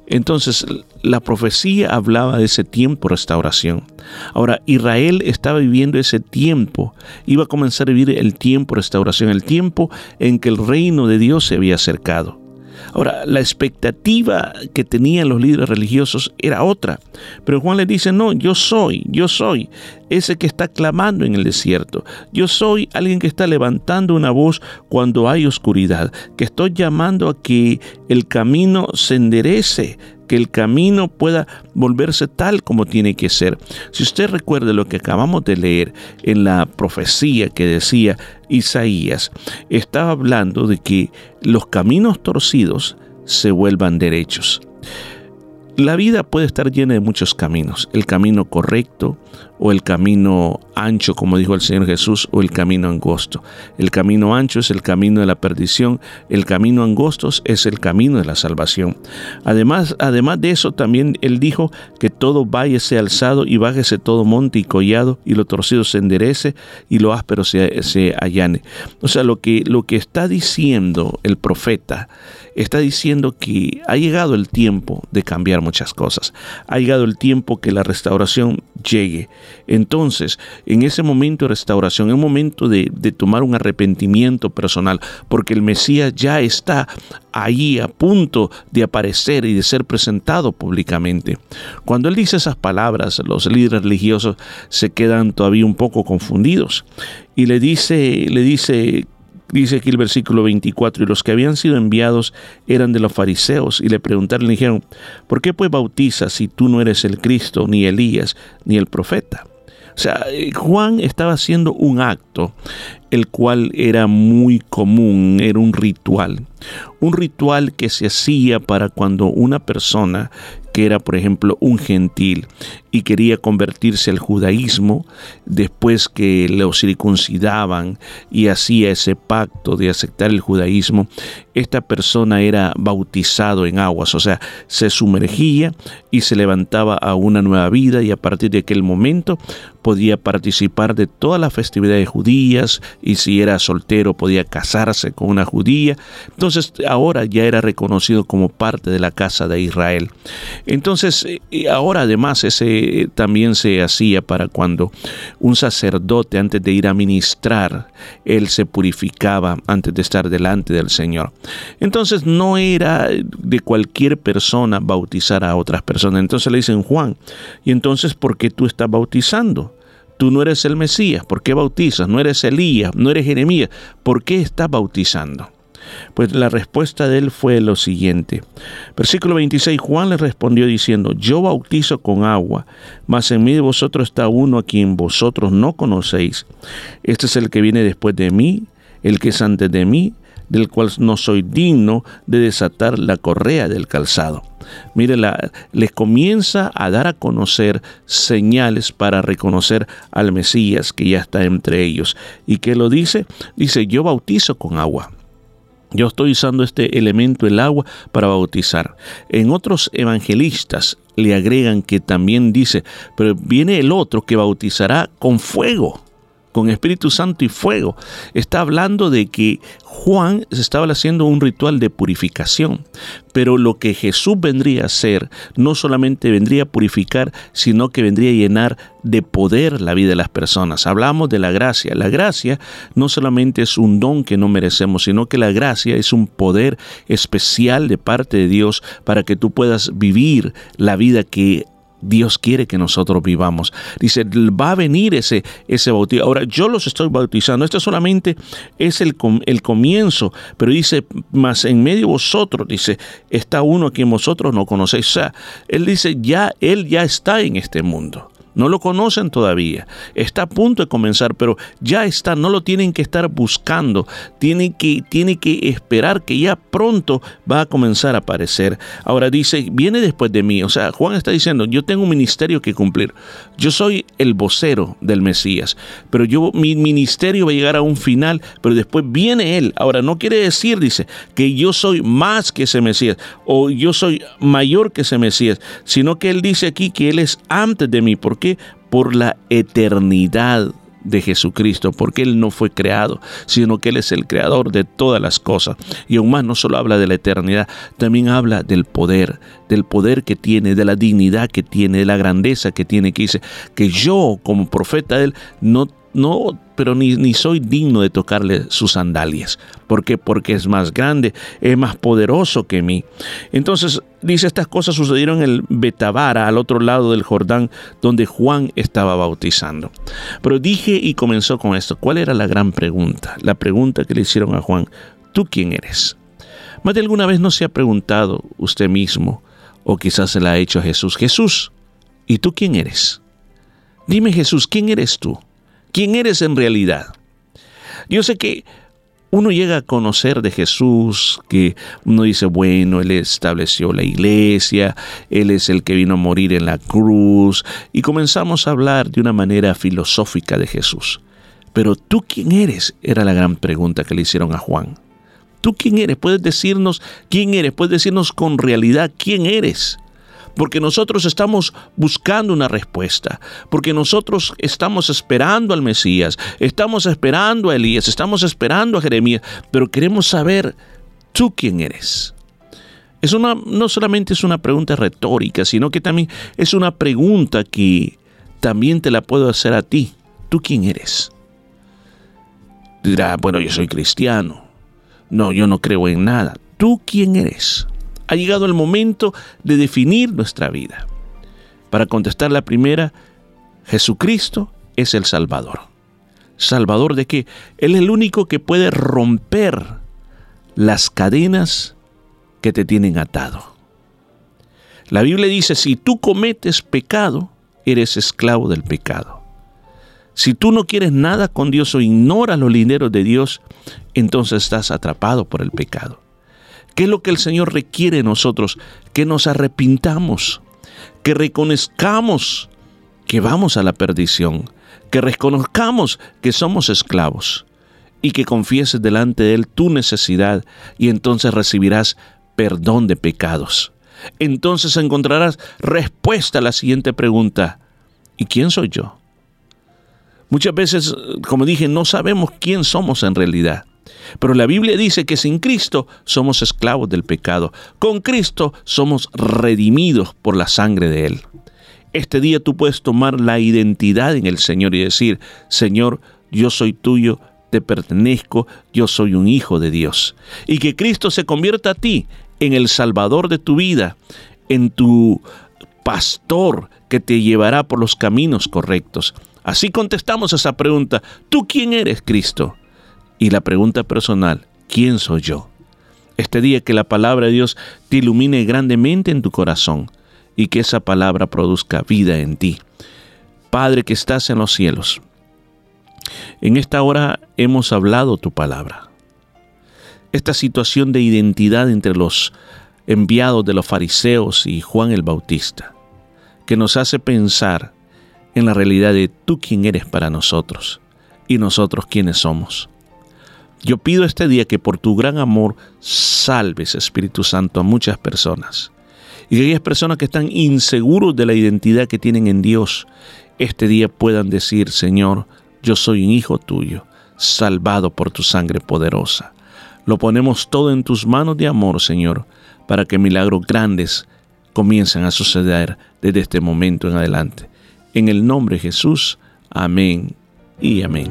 Entonces, la profecía hablaba de ese tiempo de restauración. Ahora, Israel estaba viviendo ese tiempo, iba a comenzar a vivir el tiempo de restauración, el tiempo en que el reino de Dios se había acercado. Ahora, la expectativa que tenían los líderes religiosos era otra. Pero Juan les dice, no, yo soy, yo soy ese que está clamando en el desierto. Yo soy alguien que está levantando una voz cuando hay oscuridad, que estoy llamando a que el camino se enderece, que el camino pueda volverse tal como tiene que ser. Si usted recuerda lo que acabamos de leer en la profecía que decía Isaías, estaba hablando de que los caminos torcidos se vuelvan derechos. La vida puede estar llena de muchos caminos, el camino correcto o el camino ancho, como dijo el Señor Jesús, o el camino angosto. El camino ancho es el camino de la perdición, el camino angosto es el camino de la salvación. Además, además de eso, también Él dijo que todo valle alzado y bájese todo monte y collado, y lo torcido se enderece y lo áspero se, se allane. O sea, lo que, lo que está diciendo el profeta, está diciendo que ha llegado el tiempo de cambiar muchas cosas. Ha llegado el tiempo que la restauración llegue. Entonces, en ese momento de restauración, un momento de, de tomar un arrepentimiento personal, porque el Mesías ya está ahí a punto de aparecer y de ser presentado públicamente. Cuando él dice esas palabras, los líderes religiosos se quedan todavía un poco confundidos y le dice, le dice Dice aquí el versículo 24, y los que habían sido enviados eran de los fariseos, y le preguntaron, le dijeron, ¿por qué pues bautizas si tú no eres el Cristo, ni Elías, ni el profeta? O sea, eh, Juan estaba haciendo un acto, el cual era muy común, era un ritual. Un ritual que se hacía para cuando una persona que era, por ejemplo, un gentil y quería convertirse al judaísmo, después que lo circuncidaban y hacía ese pacto de aceptar el judaísmo, esta persona era bautizado en aguas, o sea, se sumergía y se levantaba a una nueva vida y a partir de aquel momento podía participar de todas las festividades judías y si era soltero podía casarse con una judía. Entonces ahora ya era reconocido como parte de la casa de Israel. Entonces eh, ahora además ese también se hacía para cuando un sacerdote antes de ir a ministrar, él se purificaba antes de estar delante del Señor. Entonces no era de cualquier persona bautizar a otras personas. Entonces le dicen Juan, ¿y entonces por qué tú estás bautizando? Tú no eres el Mesías, ¿por qué bautizas? No eres Elías, no eres Jeremías, ¿por qué estás bautizando? Pues la respuesta de él fue lo siguiente. Versículo 26, Juan le respondió diciendo, yo bautizo con agua, mas en mí de vosotros está uno a quien vosotros no conocéis. Este es el que viene después de mí, el que es antes de mí, del cual no soy digno de desatar la correa del calzado. Mire, les comienza a dar a conocer señales para reconocer al Mesías que ya está entre ellos. ¿Y qué lo dice? Dice, yo bautizo con agua. Yo estoy usando este elemento, el agua, para bautizar. En otros evangelistas le agregan que también dice, pero viene el otro que bautizará con fuego con Espíritu Santo y fuego. Está hablando de que Juan estaba haciendo un ritual de purificación, pero lo que Jesús vendría a hacer no solamente vendría a purificar, sino que vendría a llenar de poder la vida de las personas. Hablamos de la gracia. La gracia no solamente es un don que no merecemos, sino que la gracia es un poder especial de parte de Dios para que tú puedas vivir la vida que Dios quiere que nosotros vivamos. Dice, va a venir ese, ese bautizo. Ahora, yo los estoy bautizando. Esto solamente es el, el comienzo. Pero dice, más en medio de vosotros, dice, está uno a quien vosotros no conocéis. O sea, él dice, ya, él ya está en este mundo. No lo conocen todavía. Está a punto de comenzar, pero ya está. No lo tienen que estar buscando. Tienen que, que esperar que ya pronto va a comenzar a aparecer. Ahora dice, viene después de mí. O sea, Juan está diciendo, yo tengo un ministerio que cumplir. Yo soy el vocero del Mesías. Pero yo, mi ministerio va a llegar a un final, pero después viene Él. Ahora, no quiere decir, dice, que yo soy más que ese Mesías o yo soy mayor que ese Mesías, sino que Él dice aquí que Él es antes de mí. ¿Por Por la eternidad de Jesucristo, porque Él no fue creado, sino que Él es el creador de todas las cosas. Y aún más no solo habla de la eternidad, también habla del poder, del poder que tiene, de la dignidad que tiene, de la grandeza que tiene, que dice que yo como profeta de Él no no, pero ni, ni, soy digno de tocarle sus sandalias. ¿Por qué? Porque es más grande, es más poderoso que mí. Entonces, dice, estas cosas sucedieron en el Betabara, al otro lado del Jordán, donde Juan estaba bautizando. Pero dije y comenzó con esto, ¿cuál era la gran pregunta? La pregunta que le hicieron a Juan, ¿tú quién eres? Más de alguna vez no se ha preguntado usted mismo, o quizás se la ha hecho a Jesús, Jesús, ¿y tú quién eres? Dime Jesús, ¿quién eres tú? Quién eres en realidad. Yo sé que uno llega a conocer de Jesús, que uno dice, bueno, Él estableció la iglesia, Él es el que vino a morir en la cruz, y comenzamos a hablar de una manera filosófica de Jesús. Pero tú quién eres? Era la gran pregunta que le hicieron a Juan. ¿Tú quién eres? ¿Puedes decirnos quién eres? ¿Puedes decirnos con realidad quién eres? Porque nosotros estamos buscando una respuesta, porque nosotros estamos esperando al Mesías, estamos esperando a Elías, estamos esperando a Jeremías, pero queremos saber tú quién eres. Es una, no solamente es una pregunta retórica, sino que también es una pregunta que también te la puedo hacer a ti. ¿Tú quién eres? Dirá, bueno, yo soy cristiano. No, yo no creo en nada. ¿Tú quién eres? Ha llegado el momento de definir nuestra vida. Para contestar la primera, Jesucristo es el Salvador. ¿Salvador de qué? Él es el único que puede romper las cadenas que te tienen atado. La Biblia dice, si tú cometes pecado, eres esclavo del pecado. Si tú no quieres nada con Dios o ignoras los lineros de Dios, entonces estás atrapado por el pecado. ¿Qué es lo que el Señor requiere de nosotros? Que nos arrepintamos, que reconozcamos que vamos a la perdición, que reconozcamos que somos esclavos y que confieses delante de Él tu necesidad y entonces recibirás perdón de pecados. Entonces encontrarás respuesta a la siguiente pregunta. ¿Y quién soy yo? Muchas veces, como dije, no sabemos quién somos en realidad. Pero la Biblia dice que sin Cristo somos esclavos del pecado. Con Cristo somos redimidos por la sangre de Él. Este día tú puedes tomar la identidad en el Señor y decir, Señor, yo soy tuyo, te pertenezco, yo soy un hijo de Dios. Y que Cristo se convierta a ti en el Salvador de tu vida, en tu pastor que te llevará por los caminos correctos. Así contestamos esa pregunta, ¿tú quién eres, Cristo? Y la pregunta personal, ¿quién soy yo? Este día que la palabra de Dios te ilumine grandemente en tu corazón y que esa palabra produzca vida en ti. Padre que estás en los cielos, en esta hora hemos hablado tu palabra. Esta situación de identidad entre los enviados de los fariseos y Juan el Bautista, que nos hace pensar en la realidad de tú quién eres para nosotros y nosotros quiénes somos. Yo pido este día que por tu gran amor salves, Espíritu Santo, a muchas personas. Y que aquellas personas que están inseguros de la identidad que tienen en Dios, este día puedan decir, Señor, yo soy un hijo tuyo, salvado por tu sangre poderosa. Lo ponemos todo en tus manos de amor, Señor, para que milagros grandes comiencen a suceder desde este momento en adelante. En el nombre de Jesús, amén y amén.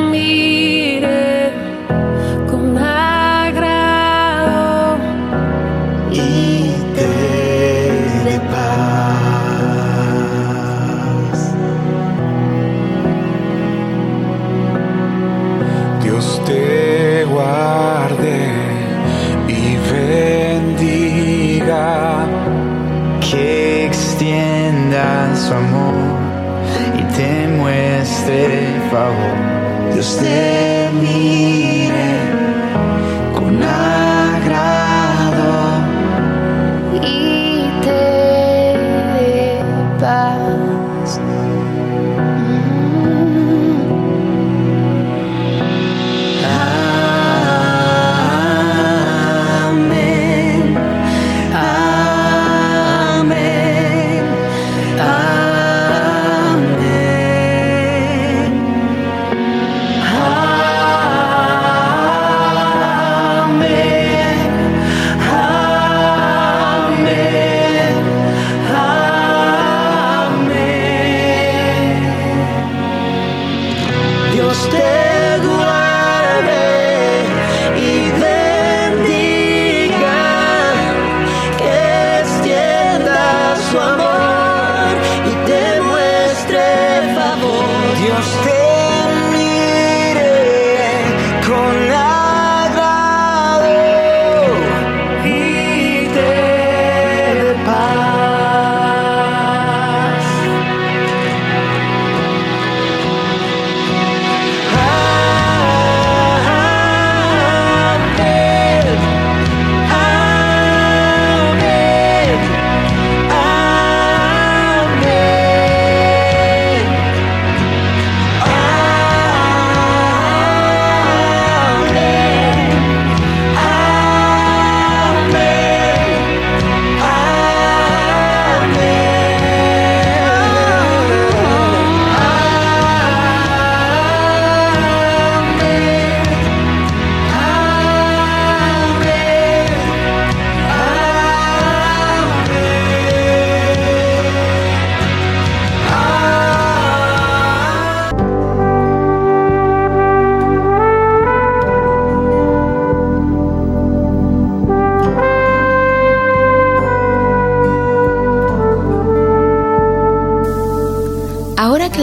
Favor. Dios te mire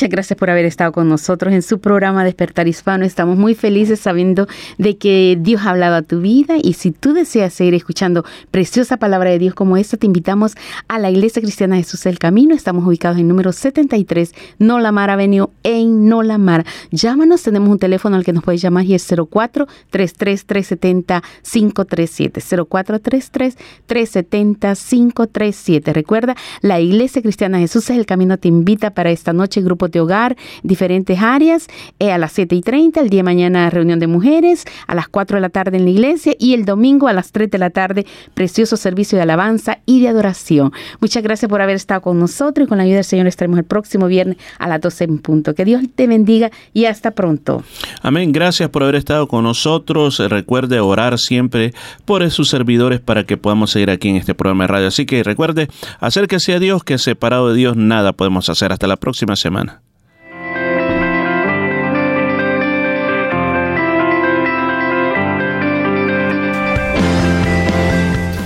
Muchas gracias por haber estado con nosotros en su programa Despertar Hispano. Estamos muy felices sabiendo de que Dios ha hablado a tu vida y si tú deseas seguir escuchando preciosa palabra de Dios como esta, te invitamos a la Iglesia Cristiana Jesús del Camino. Estamos ubicados en número 73 Nolamar Avenue en Nolamar. Llámanos, tenemos un teléfono al que nos puedes llamar y es 04 33 370 537 04 33 370 537. Recuerda, la Iglesia Cristiana Jesús es el Camino te invita para esta noche de hogar, diferentes áreas, eh, a las 7 y 30, el día de mañana reunión de mujeres, a las 4 de la tarde en la iglesia y el domingo a las 3 de la tarde, precioso servicio de alabanza y de adoración. Muchas gracias por haber estado con nosotros y con la ayuda del Señor estaremos el próximo viernes a las 12 en punto. Que Dios te bendiga y hasta pronto. Amén. Gracias por haber estado con nosotros. Recuerde orar siempre por sus servidores para que podamos seguir aquí en este programa de radio. Así que recuerde, acérquese a Dios, que separado de Dios nada podemos hacer. Hasta la próxima semana.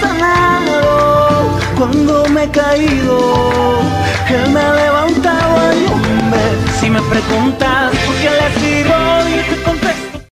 Sanado. Cuando me he caído, Él me ha levantado. Ay, hombre, si me preguntas por qué le y